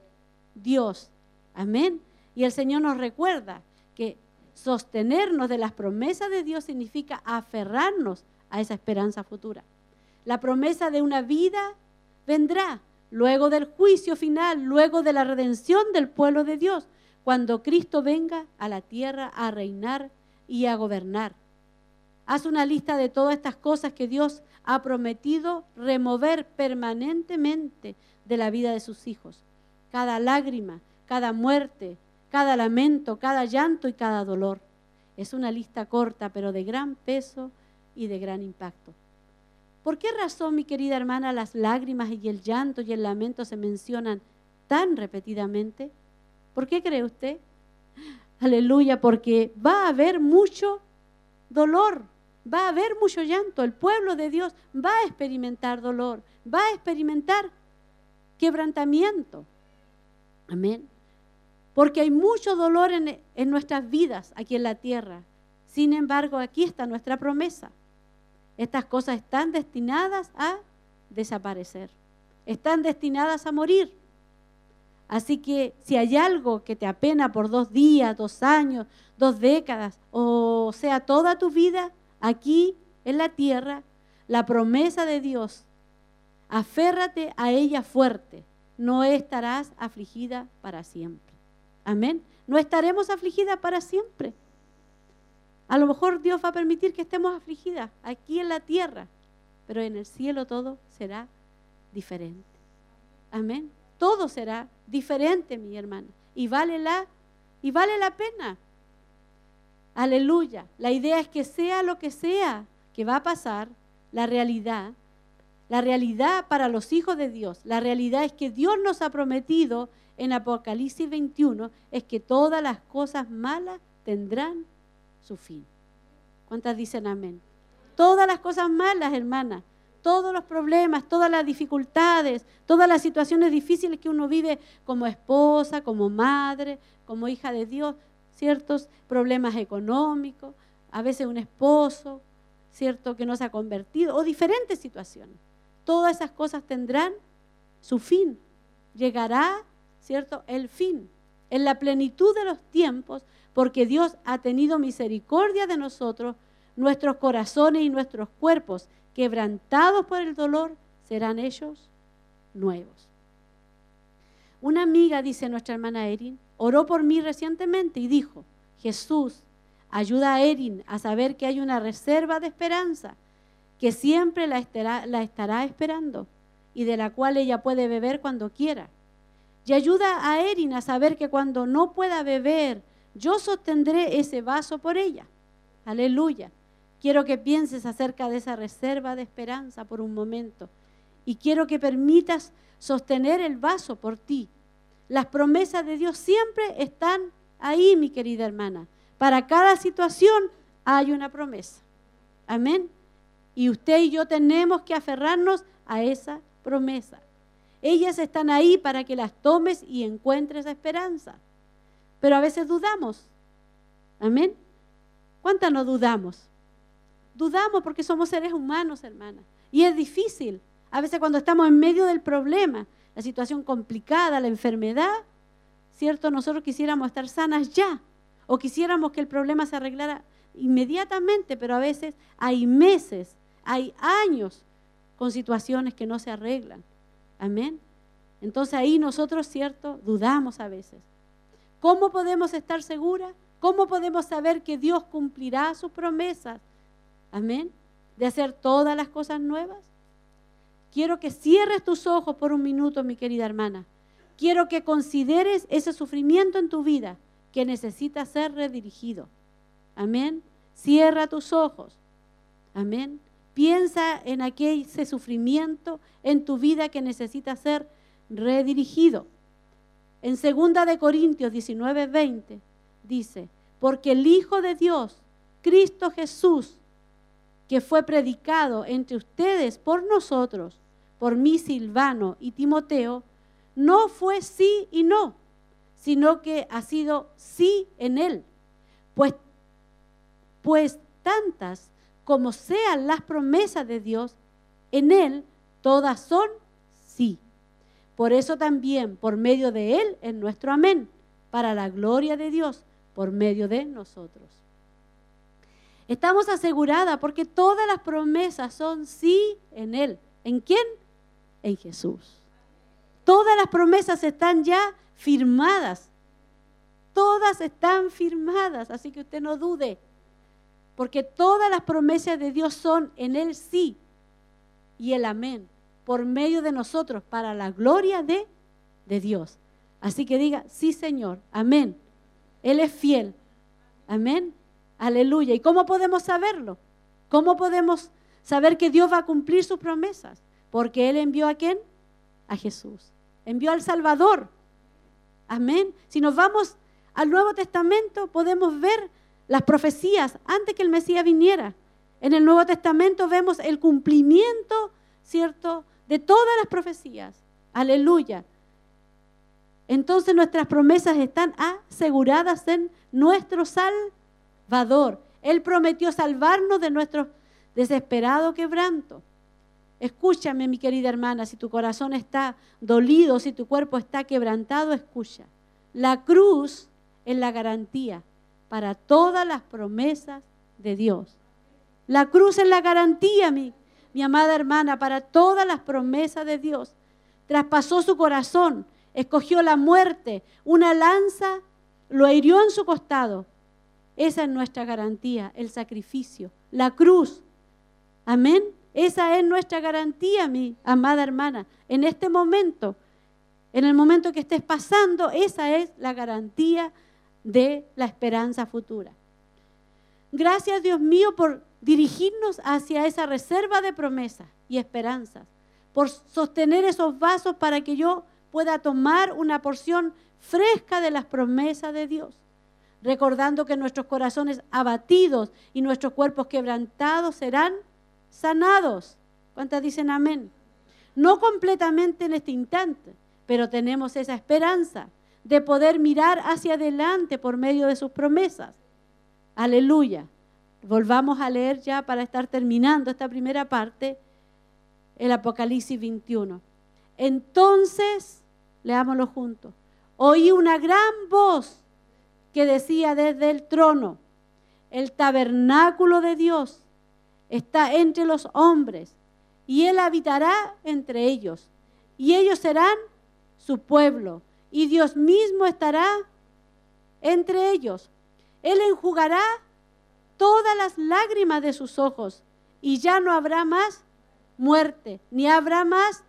S5: Dios. Amén. Y el Señor nos recuerda que sostenernos de las promesas de Dios significa aferrarnos a esa esperanza futura. La promesa de una vida vendrá luego del juicio final, luego de la redención del pueblo de Dios, cuando Cristo venga a la tierra a reinar y a gobernar. Haz una lista de todas estas cosas que Dios ha prometido remover permanentemente de la vida de sus hijos. Cada lágrima, cada muerte, cada lamento, cada llanto y cada dolor. Es una lista corta, pero de gran peso y de gran impacto. ¿Por qué razón, mi querida hermana, las lágrimas y el llanto y el lamento se mencionan tan repetidamente? ¿Por qué cree usted? Aleluya, porque va a haber mucho dolor, va a haber mucho llanto. El pueblo de Dios va a experimentar dolor, va a experimentar quebrantamiento. Amén. Porque hay mucho dolor en, nuestras vidas aquí en la tierra. Sin embargo, aquí está nuestra promesa. Estas cosas están destinadas a desaparecer. Están destinadas a morir. Así que si hay algo que te apena por dos días, dos años, dos décadas, o sea, toda tu vida, aquí en la tierra la promesa de Dios. Aférrate a ella fuerte. No estarás afligida para siempre. Amén. No estaremos afligidas para siempre. A lo mejor Dios va a permitir que estemos afligidas aquí en la tierra, pero en el cielo todo será diferente. Amén. Todo será diferente, mi hermana. Y vale la, y vale la pena. Aleluya. La idea es que sea lo que sea que va a pasar, la realidad, la realidad para los hijos de Dios, la realidad es que Dios nos ha prometido en Apocalipsis 21, es que todas las cosas malas tendrán su fin. ¿Cuántas dicen amén? Todas las cosas malas, hermana, todos los problemas, todas las dificultades, todas las situaciones difíciles que uno vive como esposa, como madre, como hija de Dios, ciertos problemas económicos, a veces un esposo, cierto, que no se ha convertido, o diferentes situaciones todas esas cosas tendrán su fin. Llegará, ¿cierto?, el fin, en la plenitud de los tiempos, porque Dios ha tenido misericordia de nosotros, nuestros corazones y nuestros cuerpos, quebrantados por el dolor, serán ellos nuevos. Una amiga, dice nuestra hermana Erin, oró por mí recientemente y dijo, Jesús, ayuda a Erin a saber que hay una reserva de esperanza que siempre la estará, la estará esperando y de la cual ella puede beber cuando quiera. Y ayuda a Erin a saber que cuando no pueda beber, yo sostendré ese vaso por ella. Aleluya. Quiero que pienses acerca de esa reserva de esperanza por un momento. Y quiero que permitas sostener el vaso por ti. Las promesas de Dios siempre están ahí, mi querida hermana. Para cada situación hay una promesa. Amén. Y usted y yo tenemos que aferrarnos a esa promesa. Ellas están ahí para que las tomes y encuentres esperanza. Pero a veces dudamos. Amén. ¿Cuántas no dudamos? Dudamos porque somos seres humanos, hermana. Y es difícil. A veces cuando estamos en medio del problema, la situación complicada, la enfermedad, ¿cierto? Nosotros quisiéramos estar sanas ya. O quisiéramos que el problema se arreglara inmediatamente, pero a veces hay meses hay años con situaciones que no se arreglan. Amén. Entonces ahí nosotros, cierto, dudamos a veces. ¿Cómo podemos estar seguras? ¿Cómo podemos saber que Dios cumplirá sus promesas? Amén. De hacer todas las cosas nuevas. Quiero que cierres tus ojos por un minuto, mi querida hermana. Quiero que consideres ese sufrimiento en tu vida que necesita ser redirigido. Amén. Cierra tus ojos. Amén. Piensa en aquel sufrimiento en tu vida que necesita ser redirigido. En 2 de Corintios 19, 20 dice, porque el Hijo de Dios, Cristo Jesús, que fue predicado entre ustedes por nosotros, por mí Silvano y Timoteo, no fue sí y no, sino que ha sido sí en él. Pues, pues tantas como sean las promesas de Dios, en Él todas son sí. Por eso también, por medio de Él, es nuestro amén, para la gloria de Dios, por medio de nosotros. Estamos aseguradas porque todas las promesas son sí en Él. ¿En quién? En Jesús. Todas las promesas están ya firmadas. Todas están firmadas, así que usted no dude. Porque todas las promesas de Dios son en el sí y el amén, por medio de nosotros, para la gloria de, de Dios. Así que diga, sí Señor, amén. Él es fiel. Amén. Aleluya. ¿Y cómo podemos saberlo? ¿Cómo podemos saber que Dios va a cumplir sus promesas? Porque Él envió a quién? A Jesús. Envió al Salvador. Amén. Si nos vamos al Nuevo Testamento, podemos ver las profecías antes que el Mesías viniera. En el Nuevo Testamento vemos el cumplimiento, ¿cierto?, de todas las profecías. Aleluya. Entonces nuestras promesas están aseguradas en nuestro Salvador. Él prometió salvarnos de nuestro desesperado quebranto. Escúchame, mi querida hermana, si tu corazón está dolido, si tu cuerpo está quebrantado, escucha. La cruz es la garantía para todas las promesas de Dios. La cruz es la garantía, mi, mi amada hermana, para todas las promesas de Dios. Traspasó su corazón, escogió la muerte, una lanza lo hirió en su costado Esa es nuestra garantía, el sacrificio, la cruz. Amén. Esa es nuestra garantía, mi amada hermana. En este momento, en el momento que estés pasando, esa es la garantía de la esperanza futura. Gracias, Dios mío, por dirigirnos hacia esa reserva de promesas y esperanzas, por sostener esos vasos para que yo pueda tomar una porción fresca de las promesas de Dios, recordando que nuestros corazones abatidos y nuestros cuerpos quebrantados serán sanados. ¿Cuántas dicen amén? No completamente en este instante, pero tenemos esa esperanza de poder mirar hacia adelante por medio de sus promesas. Aleluya. Volvamos a leer ya para estar terminando esta primera parte, el Apocalipsis 21. Entonces, leámoslo juntos, oí una gran voz que decía desde el trono, el tabernáculo de Dios está entre los hombres y Él habitará entre ellos y ellos serán su pueblo y Dios mismo estará entre ellos. Él enjugará todas las lágrimas de sus ojos y ya no habrá más muerte, ni habrá más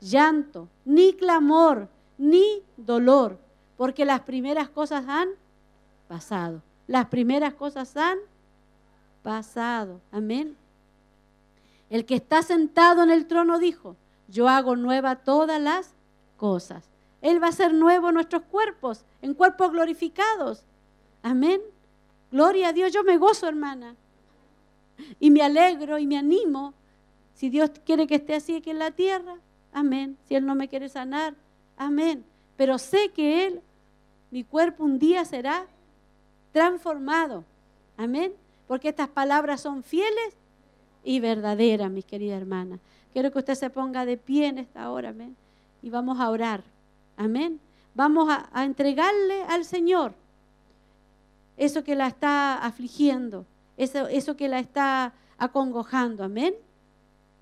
S5: llanto, ni clamor, ni dolor, porque las primeras cosas han pasado. Las primeras cosas han pasado. Amén. El que está sentado en el trono dijo, yo hago nueva todas las cosas. Él va a hacer nuevo nuestros cuerpos, en cuerpos glorificados. Amén. Gloria a Dios, yo me gozo, hermana. Y me alegro y me animo. Si Dios quiere que esté así aquí en la tierra, amén. Si Él no me quiere sanar, amén. Pero sé que Él, mi cuerpo un día será transformado. Amén. Porque estas palabras son fieles y verdaderas, mis queridas hermanas. Quiero que usted se ponga de pie en esta hora, amén. Y vamos a orar. Amén. Vamos a, entregarle al Señor eso que la está afligiendo, eso, eso que la está acongojando. Amén.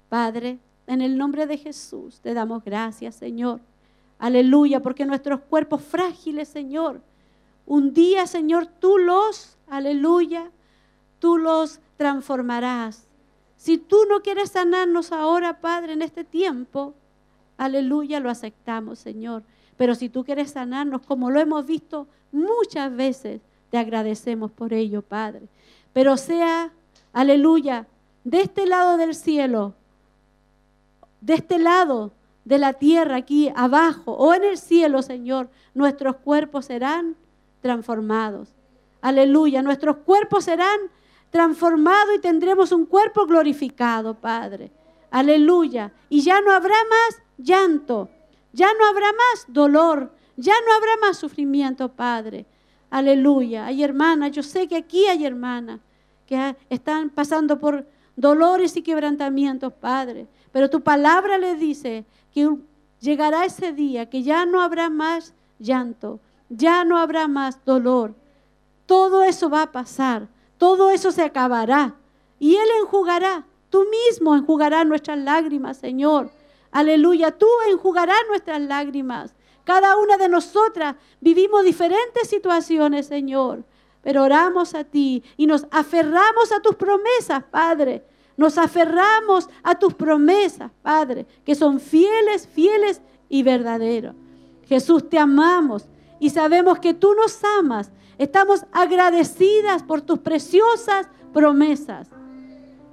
S5: Padre, en el nombre de Jesús te damos gracias, Señor. Aleluya, porque nuestros cuerpos frágiles, Señor, un día, Señor, tú los, aleluya, tú los transformarás. Si tú no quieres sanarnos ahora, Padre, en este tiempo, aleluya, lo aceptamos, Señor. Pero si tú quieres sanarnos, como lo hemos visto muchas veces, te agradecemos por ello, Padre. Pero sea, aleluya, de este lado del cielo, de este lado de la tierra, aquí abajo, o en el cielo, Señor, nuestros cuerpos serán transformados. Aleluya, nuestros cuerpos serán transformados y tendremos un cuerpo glorificado, Padre. Aleluya. Y ya no habrá más llanto, ya no habrá más dolor, ya no habrá más sufrimiento, Padre. Aleluya. Hay hermanas, yo sé que aquí hay hermanas que están pasando por dolores y quebrantamientos, Padre. Pero tu palabra le dice que llegará ese día que ya no habrá más llanto, ya no habrá más dolor. Todo eso va a pasar, todo eso se acabará. Y Él enjugará, tú mismo enjugarás nuestras lágrimas, Señor. Aleluya, tú enjugarás nuestras lágrimas. Cada una de nosotras vivimos diferentes situaciones, Señor, pero oramos a ti y nos aferramos a tus promesas, Padre. Nos aferramos a tus promesas, Padre, que son fieles, fieles y verdaderos. Jesús, te amamos y sabemos que tú nos amas. Estamos agradecidas por tus preciosas promesas.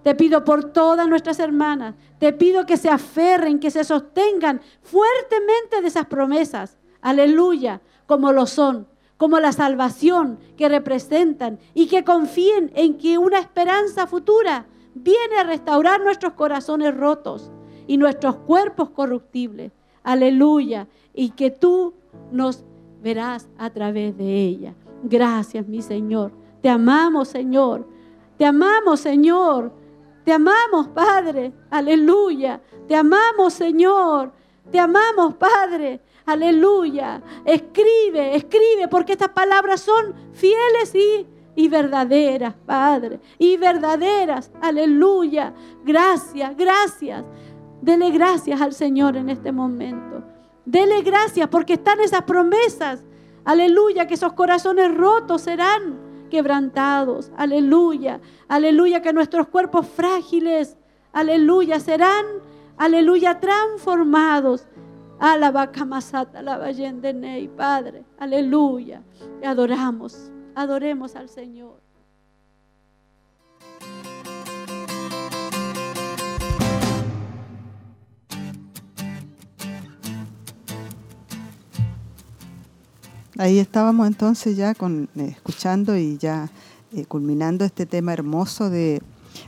S5: Te pido por todas nuestras hermanas. Te pido que se aferren, que se sostengan fuertemente de esas promesas. Aleluya, como lo son, como la salvación que representan y que confíen en que una esperanza futura viene a restaurar nuestros corazones rotos y nuestros cuerpos corruptibles. Aleluya. Y que tú nos verás a través de ella. Gracias, mi Señor. Te amamos, Señor. Te amamos, Señor. Te amamos, Padre. Aleluya. Te amamos, Señor. Te amamos, Padre. Aleluya. Escribe, escribe, porque estas palabras son fieles y, y verdaderas, Padre. Y verdaderas. Aleluya. Gracias, gracias. Dele gracias al Señor en este momento. Dele gracias porque están esas promesas. Aleluya, que esos corazones rotos serán quebrantados. Aleluya, aleluya, que nuestros cuerpos frágiles, aleluya, serán, aleluya, transformados. A la vaca masata, la Ney, Padre, aleluya. Te adoramos, adoremos al Señor.
S1: Ahí estábamos entonces ya con, eh, escuchando y ya eh, culminando este tema hermoso de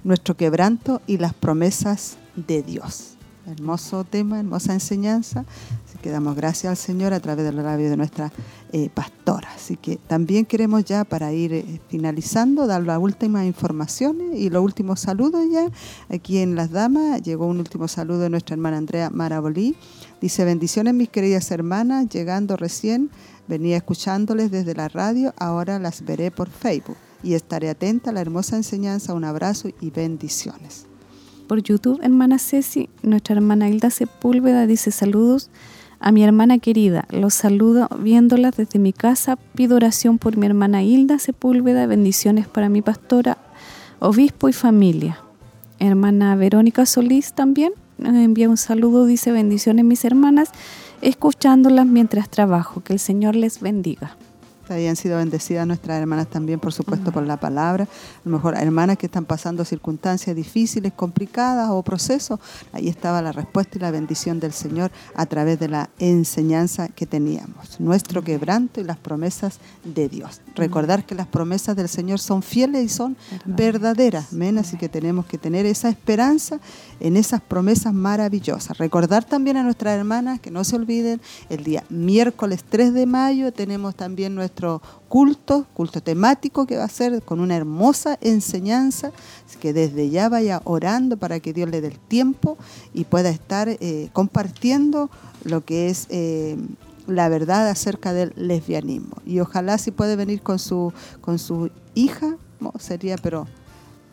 S1: nuestro quebranto y las promesas de Dios. Hermoso tema, hermosa enseñanza. Así que damos gracias al Señor a través del labio de nuestra eh, pastora. Así que también queremos ya para ir finalizando dar las últimas informaciones y los últimos saludos ya. Aquí en Las Damas llegó un último saludo de nuestra hermana Andrea Marabolí. Dice bendiciones mis queridas hermanas, llegando recién Venía escuchándoles desde la radio, ahora las veré por Facebook y estaré atenta a la hermosa enseñanza. Un abrazo y bendiciones.
S2: Por YouTube, hermana Ceci, nuestra hermana Hilda Sepúlveda dice saludos a mi hermana querida. Los saludo viéndolas desde mi casa. Pido oración por mi hermana Hilda Sepúlveda. Bendiciones para mi pastora, obispo y familia. Hermana Verónica Solís también envía un saludo, dice bendiciones mis hermanas escuchándolas mientras trabajo. Que el Señor les bendiga
S1: hayan sido bendecidas nuestras hermanas también, por supuesto, por la palabra. A lo mejor hermanas que están pasando circunstancias difíciles, complicadas o procesos. Ahí estaba la respuesta y la bendición del Señor a través de la enseñanza que teníamos. Nuestro quebranto y las promesas de Dios. Recordar que las promesas del Señor son fieles y son verdaderas. Amén. Así que tenemos que tener esa esperanza en esas promesas maravillosas. Recordar también a nuestras hermanas que no se olviden, el día miércoles 3 de mayo tenemos también nuestro culto, culto temático que va a ser con una hermosa enseñanza, que desde ya vaya orando para que Dios le dé el tiempo y pueda estar eh, compartiendo lo que es eh, la verdad acerca del lesbianismo. Y ojalá si puede venir con su, con su hija, sería pero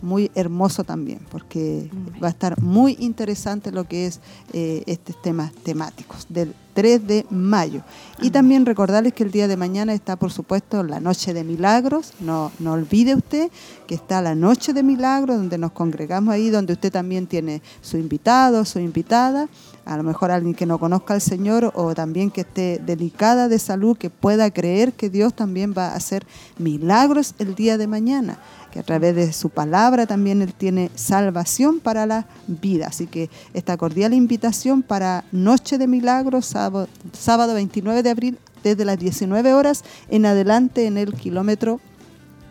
S1: muy hermoso también, porque va a estar muy interesante lo que es eh, estos temas temáticos del 3 de mayo. Y también recordarles que el día de mañana está, por supuesto, la Noche de Milagros. No, no olvide usted que está la Noche de Milagros, donde nos congregamos ahí, donde usted también tiene su invitado, su invitada. A lo mejor alguien que no conozca al Señor o también que esté delicada de salud, que pueda creer que Dios también va a hacer milagros el día de mañana que a través de su palabra también Él tiene salvación para la vida. Así que esta cordial invitación para Noche de Milagros, sábado, sábado 29 de abril, desde las 19 horas en adelante en el kilómetro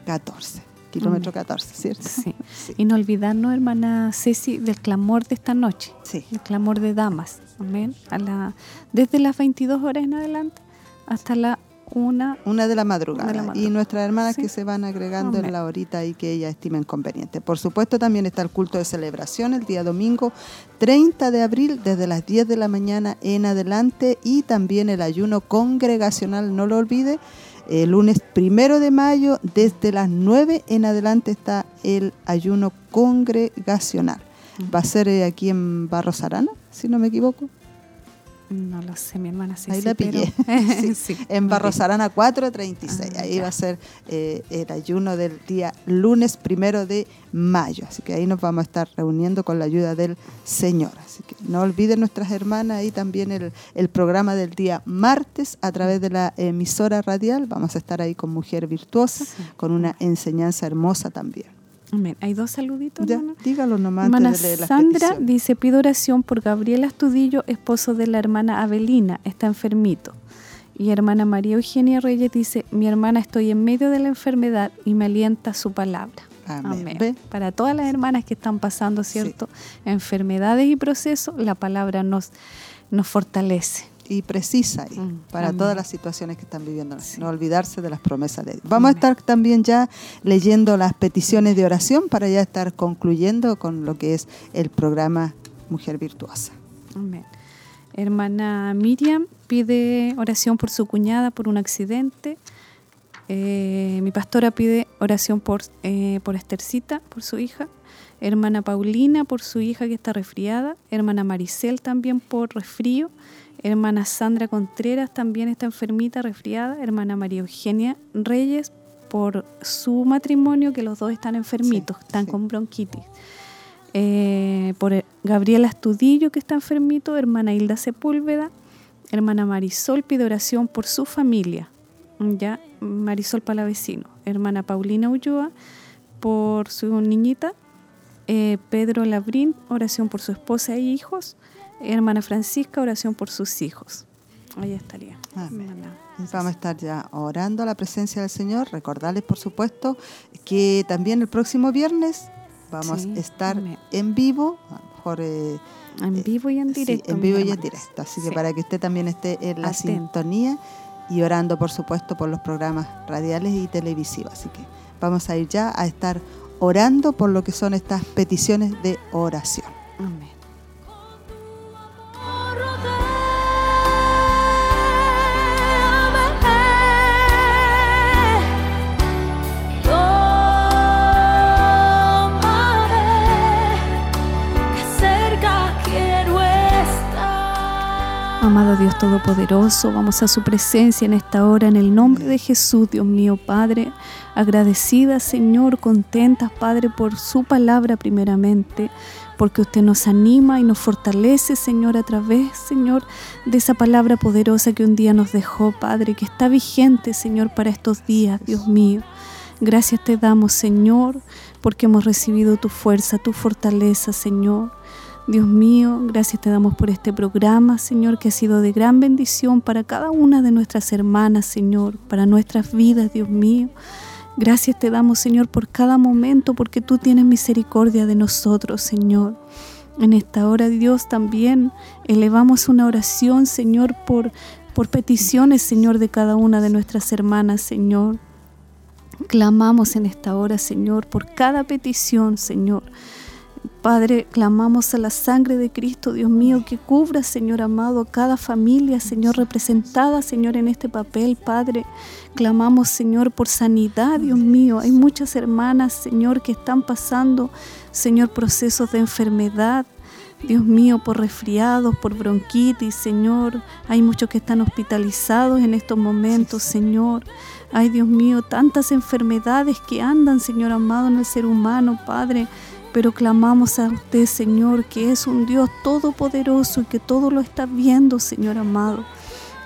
S1: 14 kilómetro 14, ¿cierto?
S2: Sí. Y no olvidarnos, hermana Ceci, del clamor de esta noche.
S1: Sí.
S2: El clamor de damas. Amén. A la, desde las 22 horas en adelante hasta la una,
S1: una de la madrugada. Y nuestras hermanas que se van agregando en la horita y que ellas estimen conveniente. Por supuesto, también está el culto de celebración el día domingo 30 de abril desde las 10 de la mañana en adelante y también el ayuno congregacional, no lo olvide. El lunes primero de mayo, desde las 9 en adelante está el ayuno congregacional. Va a ser eh, aquí en Barros Arana, si no me equivoco.
S2: No lo sé, mi hermana
S1: Ahí la pillé. en Barros Arana 436. Ah, ahí va a ser eh, el ayuno del día lunes primero de mayo. Así que ahí nos vamos a estar reuniendo con la ayuda del Señor. Así que no olviden nuestras hermanas ahí también el, el programa del día martes a través de la emisora radial. Vamos a estar ahí con Mujer Virtuosa, con una enseñanza hermosa también.
S2: Hay dos saluditos.
S1: Ya, dígalo nomás.
S2: Hermana Sandra dice, pido oración por Gabriel Astudillo, esposo de la hermana Avelina, está enfermito. Y hermana María Eugenia Reyes dice, mi hermana estoy en medio de la enfermedad y me alienta su palabra. Amén. Para todas las hermanas que están pasando, ¿cierto? Enfermedades y procesos, la palabra nos, nos fortalece
S1: y precisa mm, para todas las situaciones que están viviendo. No olvidarse de las promesas de Dios. Vamos a estar también ya leyendo las peticiones de oración para ya estar concluyendo con lo que es el programa Mujer Virtuosa.
S2: Amén. Hermana Miriam pide oración por su cuñada por un accidente. Eh, mi pastora pide oración por, eh, por Estercita, por su hija. Hermana Paulina por su hija que está resfriada. Hermana Maricel también por resfrío. Hermana Sandra Contreras también está enfermita, resfriada. Hermana María Eugenia Reyes por su matrimonio, que los dos están enfermitos,
S1: Sí,
S2: están
S1: sí.
S2: con bronquitis. Eh, por Gabriela Astudillo, que está enfermito, hermana Hilda Sepúlveda, hermana Marisol pide oración por su familia, ya Marisol Palavecino, hermana Paulina Ulloa por su niñita, eh, Pedro Labrín, oración por su esposa e hijos, hermana Francisca, oración por sus hijos. Ahí estaría.
S1: Amén. Vamos a estar ya orando a la presencia del Señor. Recordarles, por supuesto, que también el próximo viernes vamos
S2: Sí,
S1: a estar
S2: amén.
S1: en vivo, a lo mejor eh,
S2: En vivo y en
S1: sí,
S2: directo.
S1: en
S2: mis
S1: vivo y en directo. Así que
S2: Sí.
S1: para que usted también esté en la
S2: Atento.
S1: sintonía y orando, por supuesto, por los programas radiales y televisivos. Así que vamos a ir ya a estar orando por lo que son estas peticiones de oración.
S2: Amén. Todopoderoso, vamos a su presencia en esta hora, en el nombre de Jesús, Dios mío, Padre. Agradecida, Señor, contentas, Padre, por su palabra primeramente, porque usted nos anima y nos fortalece, Señor, a través, Señor, de esa palabra poderosa que un día nos dejó, Padre, que está vigente, Señor, para estos días, Dios mío. Gracias te damos, Señor, porque hemos recibido tu fuerza, tu fortaleza, Señor. Dios mío, gracias te damos por este programa, Señor, que ha sido de gran bendición para cada una de nuestras hermanas, Señor, para nuestras vidas, Dios mío. Gracias te damos, Señor, por cada momento, porque tú tienes misericordia de nosotros, Señor. En esta hora, Dios, también elevamos una oración, Señor, por, por peticiones, Señor, de cada una de nuestras hermanas, Señor. Clamamos en esta hora, Señor, por cada petición, Señor. Padre, clamamos a la sangre de Cristo, Dios mío, que cubra, Señor amado, a cada familia, Señor, representada, Señor, en este papel, Padre. Clamamos, Señor, por sanidad, Dios mío. Hay muchas hermanas, Señor, que están pasando, Señor, procesos de enfermedad. Dios mío, por resfriados, por bronquitis, Señor. Hay muchos que están hospitalizados en estos momentos, Señor. Ay, Dios mío, tantas enfermedades que andan, Señor amado, en el ser humano, Padre. Pero clamamos a usted, Señor, que es un Dios todopoderoso y que todo lo está viendo, Señor amado.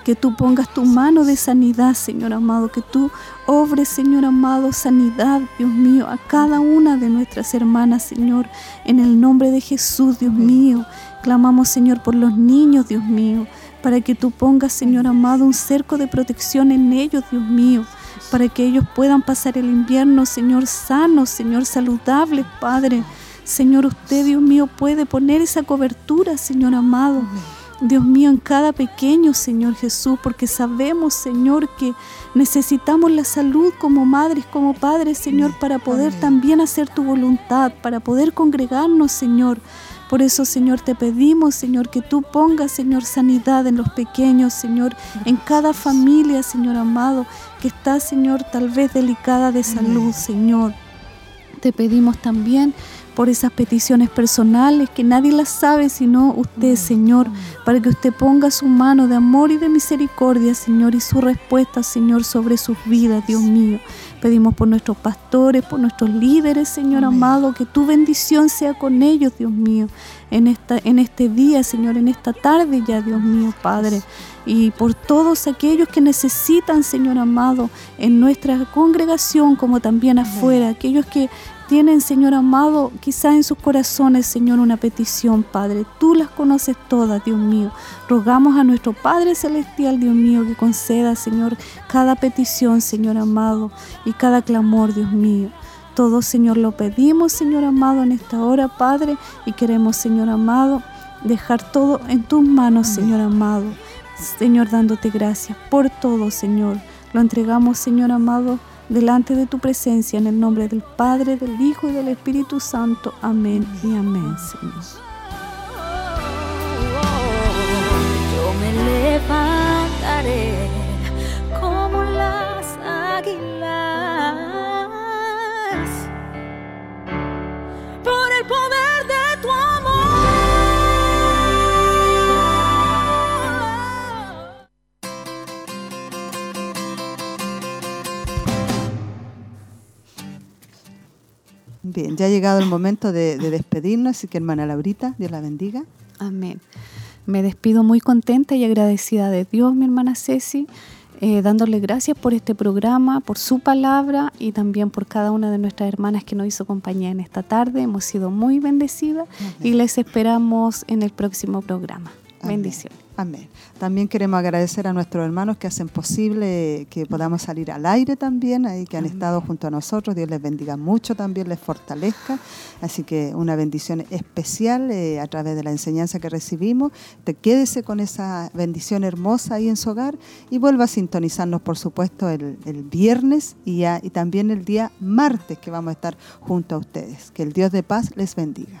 S2: Que tú pongas tu mano de sanidad, Señor amado. Que tú obres, Señor amado, sanidad, Dios mío, a cada una de nuestras hermanas, Señor. En el nombre de Jesús, Dios mío. Clamamos, Señor, por los niños, Dios mío. Para que tú pongas, Señor amado, un cerco de protección en ellos, Dios mío para que ellos puedan pasar el invierno, Señor, sanos, Señor, saludables, Padre. Señor, usted, Dios mío, puede poner esa cobertura, Señor amado. Dios mío, en cada pequeño, Señor Jesús, porque sabemos, Señor, que necesitamos la salud como madres, como padres, Señor, para poder
S1: Amén.
S2: también hacer tu voluntad, para poder congregarnos, Señor. Por eso, Señor, te pedimos, Señor, que tú pongas, Señor, sanidad en los pequeños, Señor, en cada familia, Señor amado, que está, Señor, tal vez delicada de salud, Señor. Te pedimos también por esas peticiones personales que nadie las sabe sino usted, Señor, para que usted ponga su mano de amor y de misericordia, Señor, y su respuesta, Señor, sobre sus vidas, Dios mío. Pedimos por nuestros pastores, por nuestros líderes, Señor
S1: Amén.
S2: amado, que tu bendición sea con ellos, Dios mío, en, esta, en este día, Señor, en esta tarde ya, Dios mío, Padre. Y por todos aquellos que necesitan, Señor amado, en nuestra congregación como también afuera, aquellos que tienen, Señor amado, quizá en sus corazones, Señor, una petición, Padre. Tú las conoces todas, Dios mío. Rogamos a nuestro Padre Celestial, Dios mío, que conceda, Señor, cada petición, Señor amado, y cada clamor, Dios mío. Todo, Señor, lo pedimos, Señor amado, en esta hora, Padre, y queremos, Señor amado, dejar todo en tus manos, Señor amado. Señor, dándote gracias por todo, Señor. Lo entregamos, Señor amado, delante de tu presencia, en el nombre del Padre, del Hijo y del Espíritu Santo. Amén y amén, Señor.
S4: Yo me levantaré como las águilas por el poder
S1: Bien, ya ha llegado el momento de, de despedirnos, así que hermana Laurita, Dios la bendiga.
S2: Amén. Me despido muy contenta y agradecida de Dios, mi hermana Ceci, eh, dándole gracias por este programa, por su palabra y también por cada una de nuestras hermanas que nos hizo compañía en esta tarde. Hemos sido muy bendecidas y les esperamos en el próximo programa.
S1: Amén.
S2: Bendiciones.
S1: Amén. También queremos agradecer a nuestros hermanos que hacen posible que podamos salir al aire también, ahí que han estado junto a nosotros. Dios les bendiga mucho también, les fortalezca. Así que una bendición especial eh, a través de la enseñanza que recibimos. Te quédese con esa bendición hermosa ahí en su hogar y vuelva a sintonizarnos, por supuesto, el, el viernes y también el día martes que vamos a estar junto a ustedes. Que el Dios de paz les bendiga.